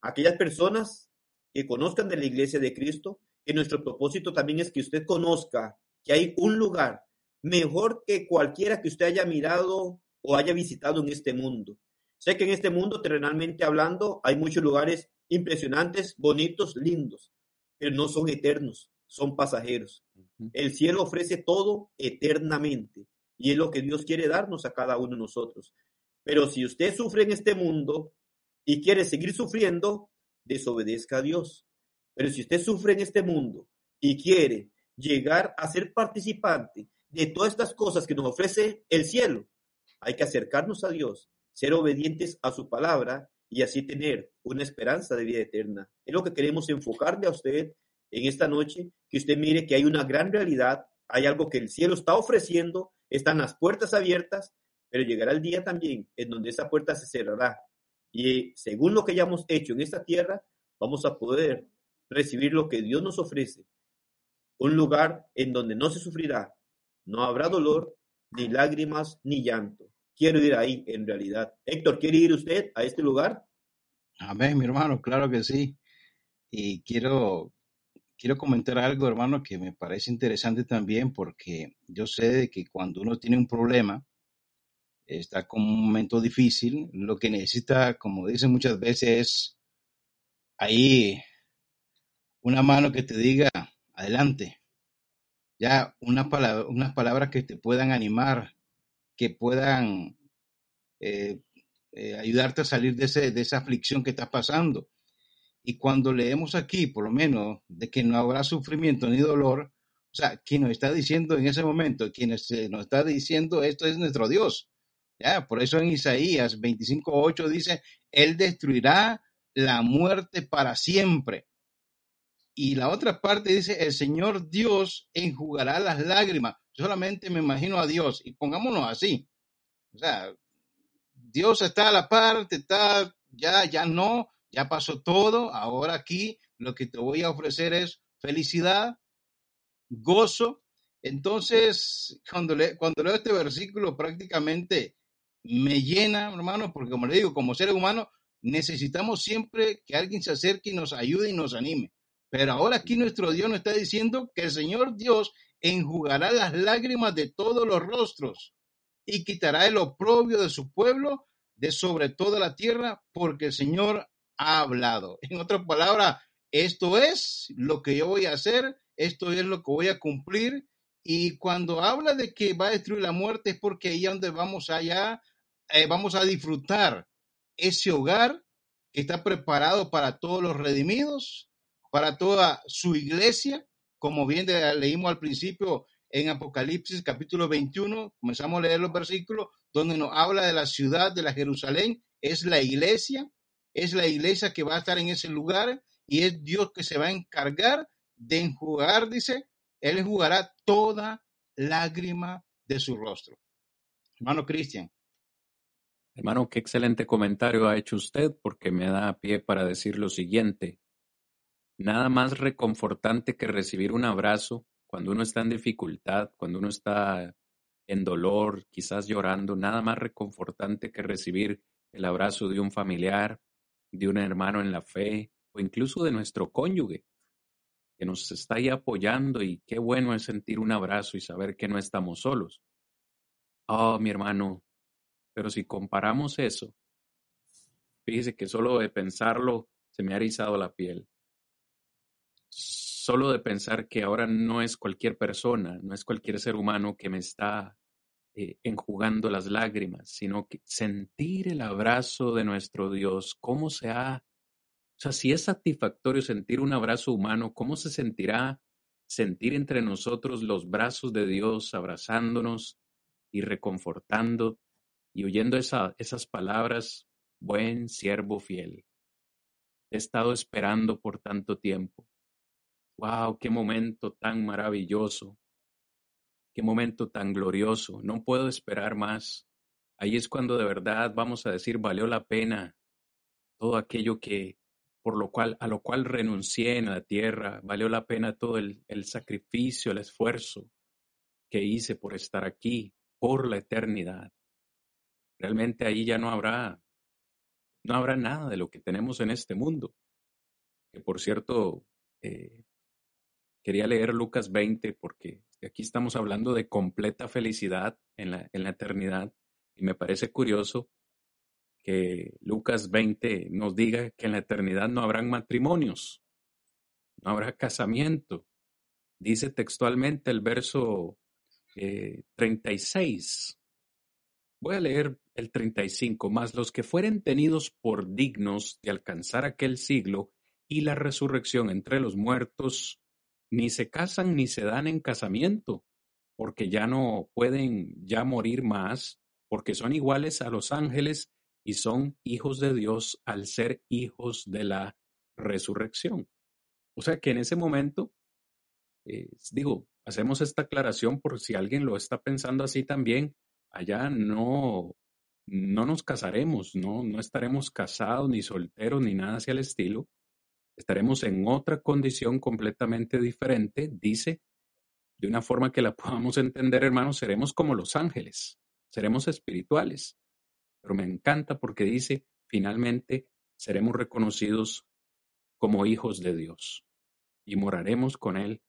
aquellas personas que conozcan de la iglesia de Cristo, que nuestro propósito también es que usted conozca que hay un lugar mejor que cualquiera que usted haya mirado o haya visitado en este mundo. Sé que en este mundo, terrenalmente hablando, hay muchos lugares impresionantes, bonitos, lindos, pero no son eternos, son pasajeros. El cielo ofrece todo eternamente y es lo que Dios quiere darnos a cada uno de nosotros. Pero si usted sufre en este mundo y quiere seguir sufriendo, desobedezca a Dios. Pero si usted sufre en este mundo y quiere llegar a ser participante de todas estas cosas que nos ofrece el cielo, hay que acercarnos a Dios, ser obedientes a su palabra y así tener una esperanza de vida eterna. Es lo que queremos enfocarle a usted en esta noche, que usted mire que hay una gran realidad, hay algo que el cielo está ofreciendo, están las puertas abiertas, pero llegará el día también en donde esa puerta se cerrará. Y según lo que hayamos hecho en esta tierra, vamos a poder recibir lo que Dios nos ofrece. Un lugar en donde no se sufrirá, no habrá dolor, ni lágrimas, ni llanto. Quiero ir ahí, en realidad. Héctor, ¿quiere ir usted a este lugar? Amén, mi hermano, claro que sí. Y quiero, quiero comentar algo, hermano, que me parece interesante también, porque yo sé de que cuando uno tiene un problema, está con un momento difícil, lo que necesita, como dicen muchas veces, es ahí una mano que te diga adelante. Ya una palabra, unas palabras que te puedan animar, que puedan eh, eh, ayudarte a salir de, ese, de esa aflicción que estás pasando. Y cuando leemos aquí, por lo menos, de que no habrá sufrimiento ni dolor, o sea, quien nos está diciendo en ese momento, quien nos está diciendo esto es nuestro Dios. ¿ya? Por eso en Isaías 25.8 dice, Él destruirá la muerte para siempre. Y la otra parte dice, el Señor Dios enjugará las lágrimas. Solamente me imagino a Dios y pongámonos así. O sea, Dios está a la parte, está, ya, ya no, ya pasó todo. Ahora aquí lo que te voy a ofrecer es felicidad, gozo. Entonces, cuando, le, cuando leo este versículo, prácticamente me llena, hermano, porque como le digo, como seres humanos, necesitamos siempre que alguien se acerque y nos ayude y nos anime. Pero ahora aquí nuestro Dios nos está diciendo que el Señor Dios enjugará las lágrimas de todos los rostros y quitará el oprobio de su pueblo de sobre toda la tierra, porque el Señor ha hablado. En otras palabras, esto es lo que yo voy a hacer, esto es lo que voy a cumplir. Y cuando habla de que va a destruir la muerte es porque ahí es donde vamos allá, eh, vamos a disfrutar ese hogar que está preparado para todos los redimidos, para toda su iglesia, como bien leímos al principio en Apocalipsis capítulo 21, comenzamos a leer los versículos donde nos habla de la ciudad de la Jerusalén, es la iglesia, es la iglesia que va a estar en ese lugar y es Dios que se va a encargar de enjugar, dice, Él enjugará toda lágrima de su rostro. Hermano Cristian. Hermano, qué excelente comentario ha hecho usted porque me da pie para decir lo siguiente. Nada más reconfortante que recibir un abrazo cuando uno está en dificultad, cuando uno está en dolor, quizás llorando, nada más reconfortante que recibir el abrazo de un familiar, de un hermano en la fe o incluso de nuestro cónyuge que nos está ahí apoyando y qué bueno es sentir un abrazo y saber que no estamos solos. Oh, mi hermano, pero si comparamos eso, fíjese que solo de pensarlo se me ha erizado la piel solo de pensar que ahora no es cualquier persona, no es cualquier ser humano que me está eh, enjugando las lágrimas, sino que sentir el abrazo de nuestro Dios, cómo se ha, o sea, si es satisfactorio sentir un abrazo humano, ¿cómo se sentirá sentir entre nosotros los brazos de Dios abrazándonos y reconfortando y oyendo esa, esas palabras, buen siervo fiel? He estado esperando por tanto tiempo Wow, qué momento tan maravilloso, qué momento tan glorioso. No puedo esperar más. Ahí es cuando de verdad vamos a decir valió la pena todo aquello que por lo cual a lo cual renuncié en la tierra, valió la pena todo el, sacrificio, el esfuerzo que hice por estar aquí por la eternidad. Realmente ahí ya no habrá no habrá nada de lo que tenemos en este mundo. Que por cierto, eh, Quería leer Lucas 20 porque aquí estamos hablando de completa felicidad en la, eternidad y me parece curioso que Lucas 20 nos diga que en la eternidad no habrán matrimonios, no habrá casamiento. Dice textualmente el verso 36. Eh, Voy a leer el 35. Más los que fueren tenidos por dignos de alcanzar aquel siglo y la resurrección entre los muertos, ni se casan ni se dan en casamiento, porque ya no pueden ya morir más, porque son iguales a los ángeles y son hijos de Dios al ser hijos de la resurrección. O sea que en ese momento, digo, hacemos esta aclaración por si alguien lo está pensando así también, allá no, no nos casaremos, no, no estaremos casados ni solteros ni nada hacia el estilo, estaremos en otra condición completamente diferente, dice, de una forma que la podamos entender, hermanos, seremos como los ángeles, seremos espirituales. Pero me encanta porque dice, finalmente seremos reconocidos como hijos de Dios y moraremos con Él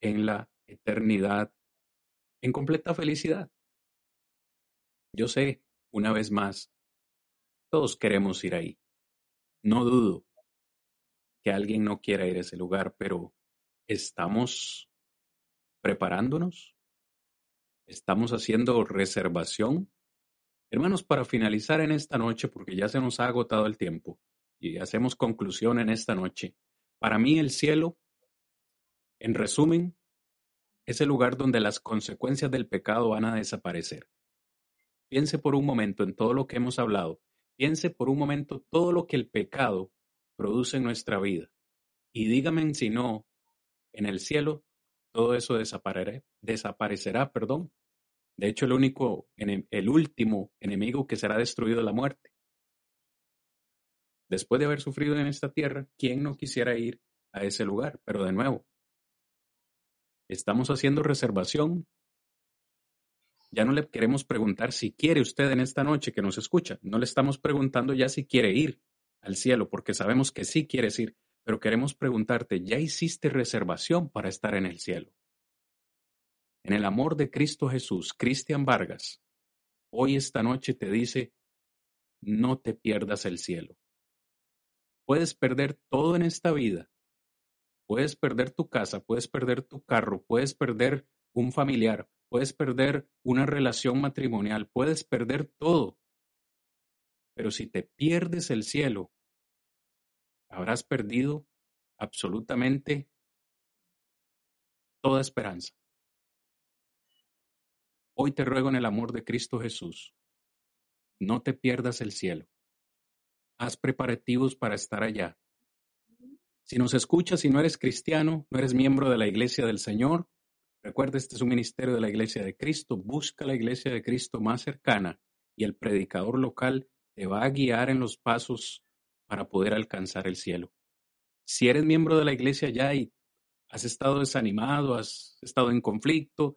en la eternidad, en completa felicidad. Yo sé, una vez más, todos queremos ir ahí. No dudo que alguien no quiera ir a ese lugar, pero ¿estamos preparándonos? ¿Estamos haciendo reservación? Hermanos, para finalizar en esta noche, porque ya se nos ha agotado el tiempo y hacemos conclusión en esta noche, para mí el cielo, en resumen, es el lugar donde las consecuencias del pecado van a desaparecer. Piense por un momento en todo lo que hemos hablado. Piense por un momento todo lo que el pecado produce en nuestra vida. Y dígame si no, en el cielo todo eso desaparecerá, desaparecerá, perdón. De hecho, el único, el último enemigo que será destruido es la muerte. Después de haber sufrido en esta tierra, ¿quién no quisiera ir a ese lugar? Pero de nuevo, estamos haciendo reservación ya no le queremos preguntar si quiere usted en esta noche que nos escucha. No le estamos preguntando ya si quiere ir al cielo, porque sabemos que sí quieres ir, pero queremos preguntarte, ¿ya hiciste reservación para estar en el cielo? En el amor de Cristo Jesús, Cristian Vargas, hoy esta noche te dice, no te pierdas el cielo. Puedes perder todo en esta vida. Puedes perder tu casa, puedes perder tu carro, puedes perder un familiar, puedes perder una relación matrimonial, puedes perder todo. Pero si te pierdes el cielo, habrás perdido absolutamente toda esperanza. Hoy te ruego en el amor de Cristo Jesús, no te pierdas el cielo. Haz preparativos para estar allá. Si nos escuchas y no eres cristiano, no eres miembro de la iglesia del Señor, Recuerda, este es un ministerio de la Iglesia de Cristo. Busca la Iglesia de Cristo más cercana y el predicador local te va a guiar en los pasos para poder alcanzar el cielo. Si eres miembro de la Iglesia ya y has estado desanimado, has estado en conflicto,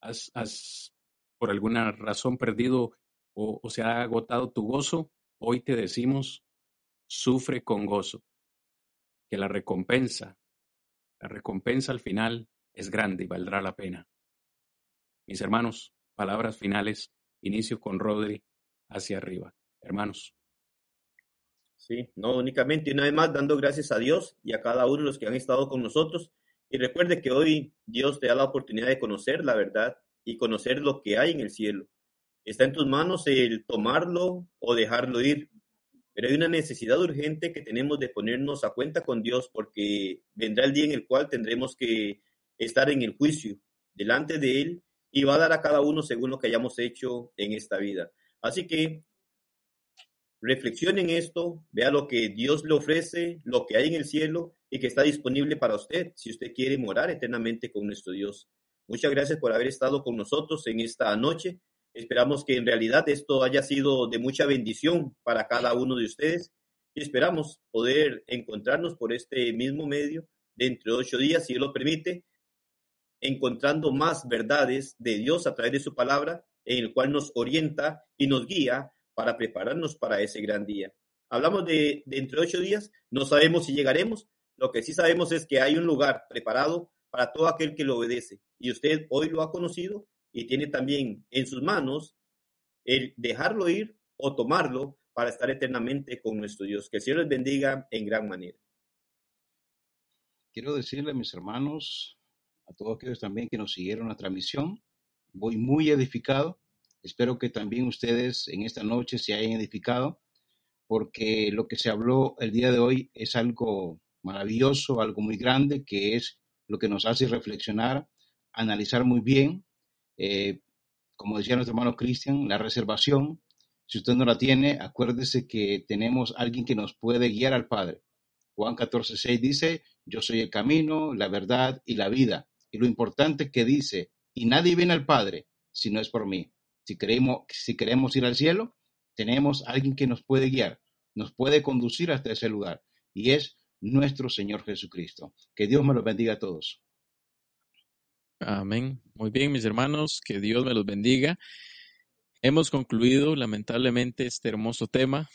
has, por alguna razón perdido o, o se ha agotado tu gozo, hoy te decimos, sufre con gozo, que la recompensa, la recompensa al final es grande y valdrá la pena. Mis hermanos, palabras finales, inicio con Rodri hacia arriba. Hermanos. Sí, no únicamente, una vez más dando gracias a Dios y a cada uno de los que han estado con nosotros. Y recuerde que hoy Dios te da la oportunidad de conocer la verdad y conocer lo que hay en el cielo. Está en tus manos el tomarlo o dejarlo ir. Pero hay una necesidad urgente que tenemos de ponernos a cuenta con Dios porque vendrá el día en el cual tendremos que estar en el juicio delante de Él y va a dar a cada uno según lo que hayamos hecho en esta vida. Así que reflexione en esto, vea lo que Dios le ofrece, lo que hay en el cielo y que está disponible para usted si usted quiere morar eternamente con nuestro Dios. Muchas gracias por haber estado con nosotros en esta noche. Esperamos que en realidad esto haya sido de mucha bendición para cada uno de ustedes y esperamos poder encontrarnos por este mismo medio dentro de ocho días, si Dios lo permite, encontrando más verdades de Dios a través de su palabra, en el cual nos orienta y nos guía para prepararnos para ese gran día. Hablamos de de ocho días, no sabemos si llegaremos, lo que sí sabemos es que hay un lugar preparado para todo aquel que lo obedece. Y usted hoy lo ha conocido y tiene también en sus manos el dejarlo ir o tomarlo para estar eternamente con nuestro Dios. Que el Señor les bendiga en gran manera. Quiero decirle a mis hermanos a todos aquellos también que nos siguieron la transmisión. Voy muy edificado. Espero que también ustedes en esta noche se hayan edificado, porque lo que se habló el día de hoy es algo maravilloso, algo muy grande, que es lo que nos hace reflexionar, analizar muy bien, eh, como decía nuestro hermano Cristian, la reservación. Si usted no la tiene, acuérdese que tenemos alguien que nos puede guiar al Padre. Juan 14, 6 dice, yo soy el camino, la verdad y la vida. Y lo importante que dice, y nadie viene al Padre si no es por mí. Si queremos, si queremos ir al cielo, tenemos alguien que nos puede guiar, nos puede conducir hasta ese lugar, y es nuestro Señor Jesucristo. Que Dios me los bendiga a todos. Amén. Muy bien, mis hermanos, que Dios me los bendiga. Hemos concluido, lamentablemente, este hermoso tema,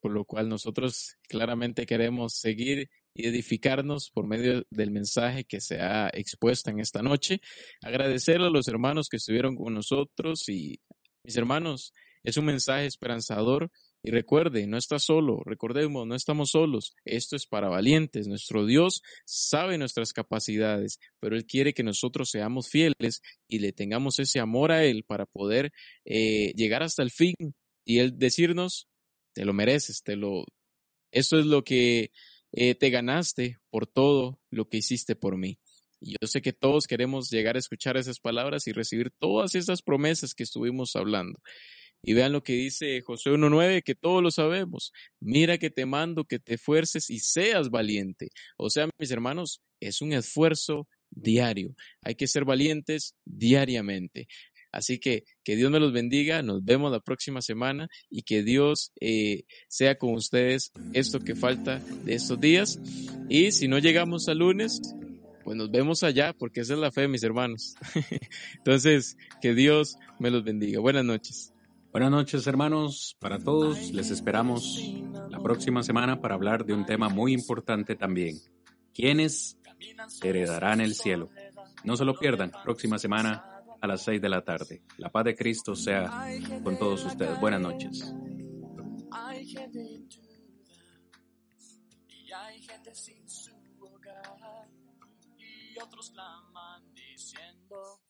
por lo cual nosotros claramente queremos seguir y edificarnos por medio del mensaje que se ha expuesto en esta noche. Agradecer a los hermanos que estuvieron con nosotros y mis hermanos, es un mensaje esperanzador. Y recuerde, no está solo, recordemos, no estamos solos, esto es para valientes, nuestro Dios sabe nuestras capacidades, pero Él quiere que nosotros seamos fieles y le tengamos ese amor a Él para poder eh, llegar hasta el fin y Él decirnos, te lo mereces, te lo... Eso es lo que eh, te ganaste por todo lo que hiciste por mí. Y yo sé que todos queremos llegar a escuchar esas palabras y recibir todas esas promesas que estuvimos hablando. Y vean lo que dice José 1.9, que todos lo sabemos. Mira que te mando que te esfuerces y seas valiente. O sea, mis hermanos, es un esfuerzo diario. Hay que ser valientes diariamente. Así que que Dios me los bendiga, nos vemos la próxima semana y que Dios eh, sea con ustedes esto que falta de estos días. Y si no llegamos al lunes, pues nos vemos allá porque esa es la fe, mis hermanos. Entonces, que Dios me los bendiga. Buenas noches. Buenas noches hermanos, para todos les esperamos la próxima semana para hablar de un tema muy importante también. ¿Quiénes heredarán el cielo? No se lo pierdan, próxima semana a las 6 de la tarde. La paz de Cristo sea con todos ustedes. Buenas noches. otros claman diciendo,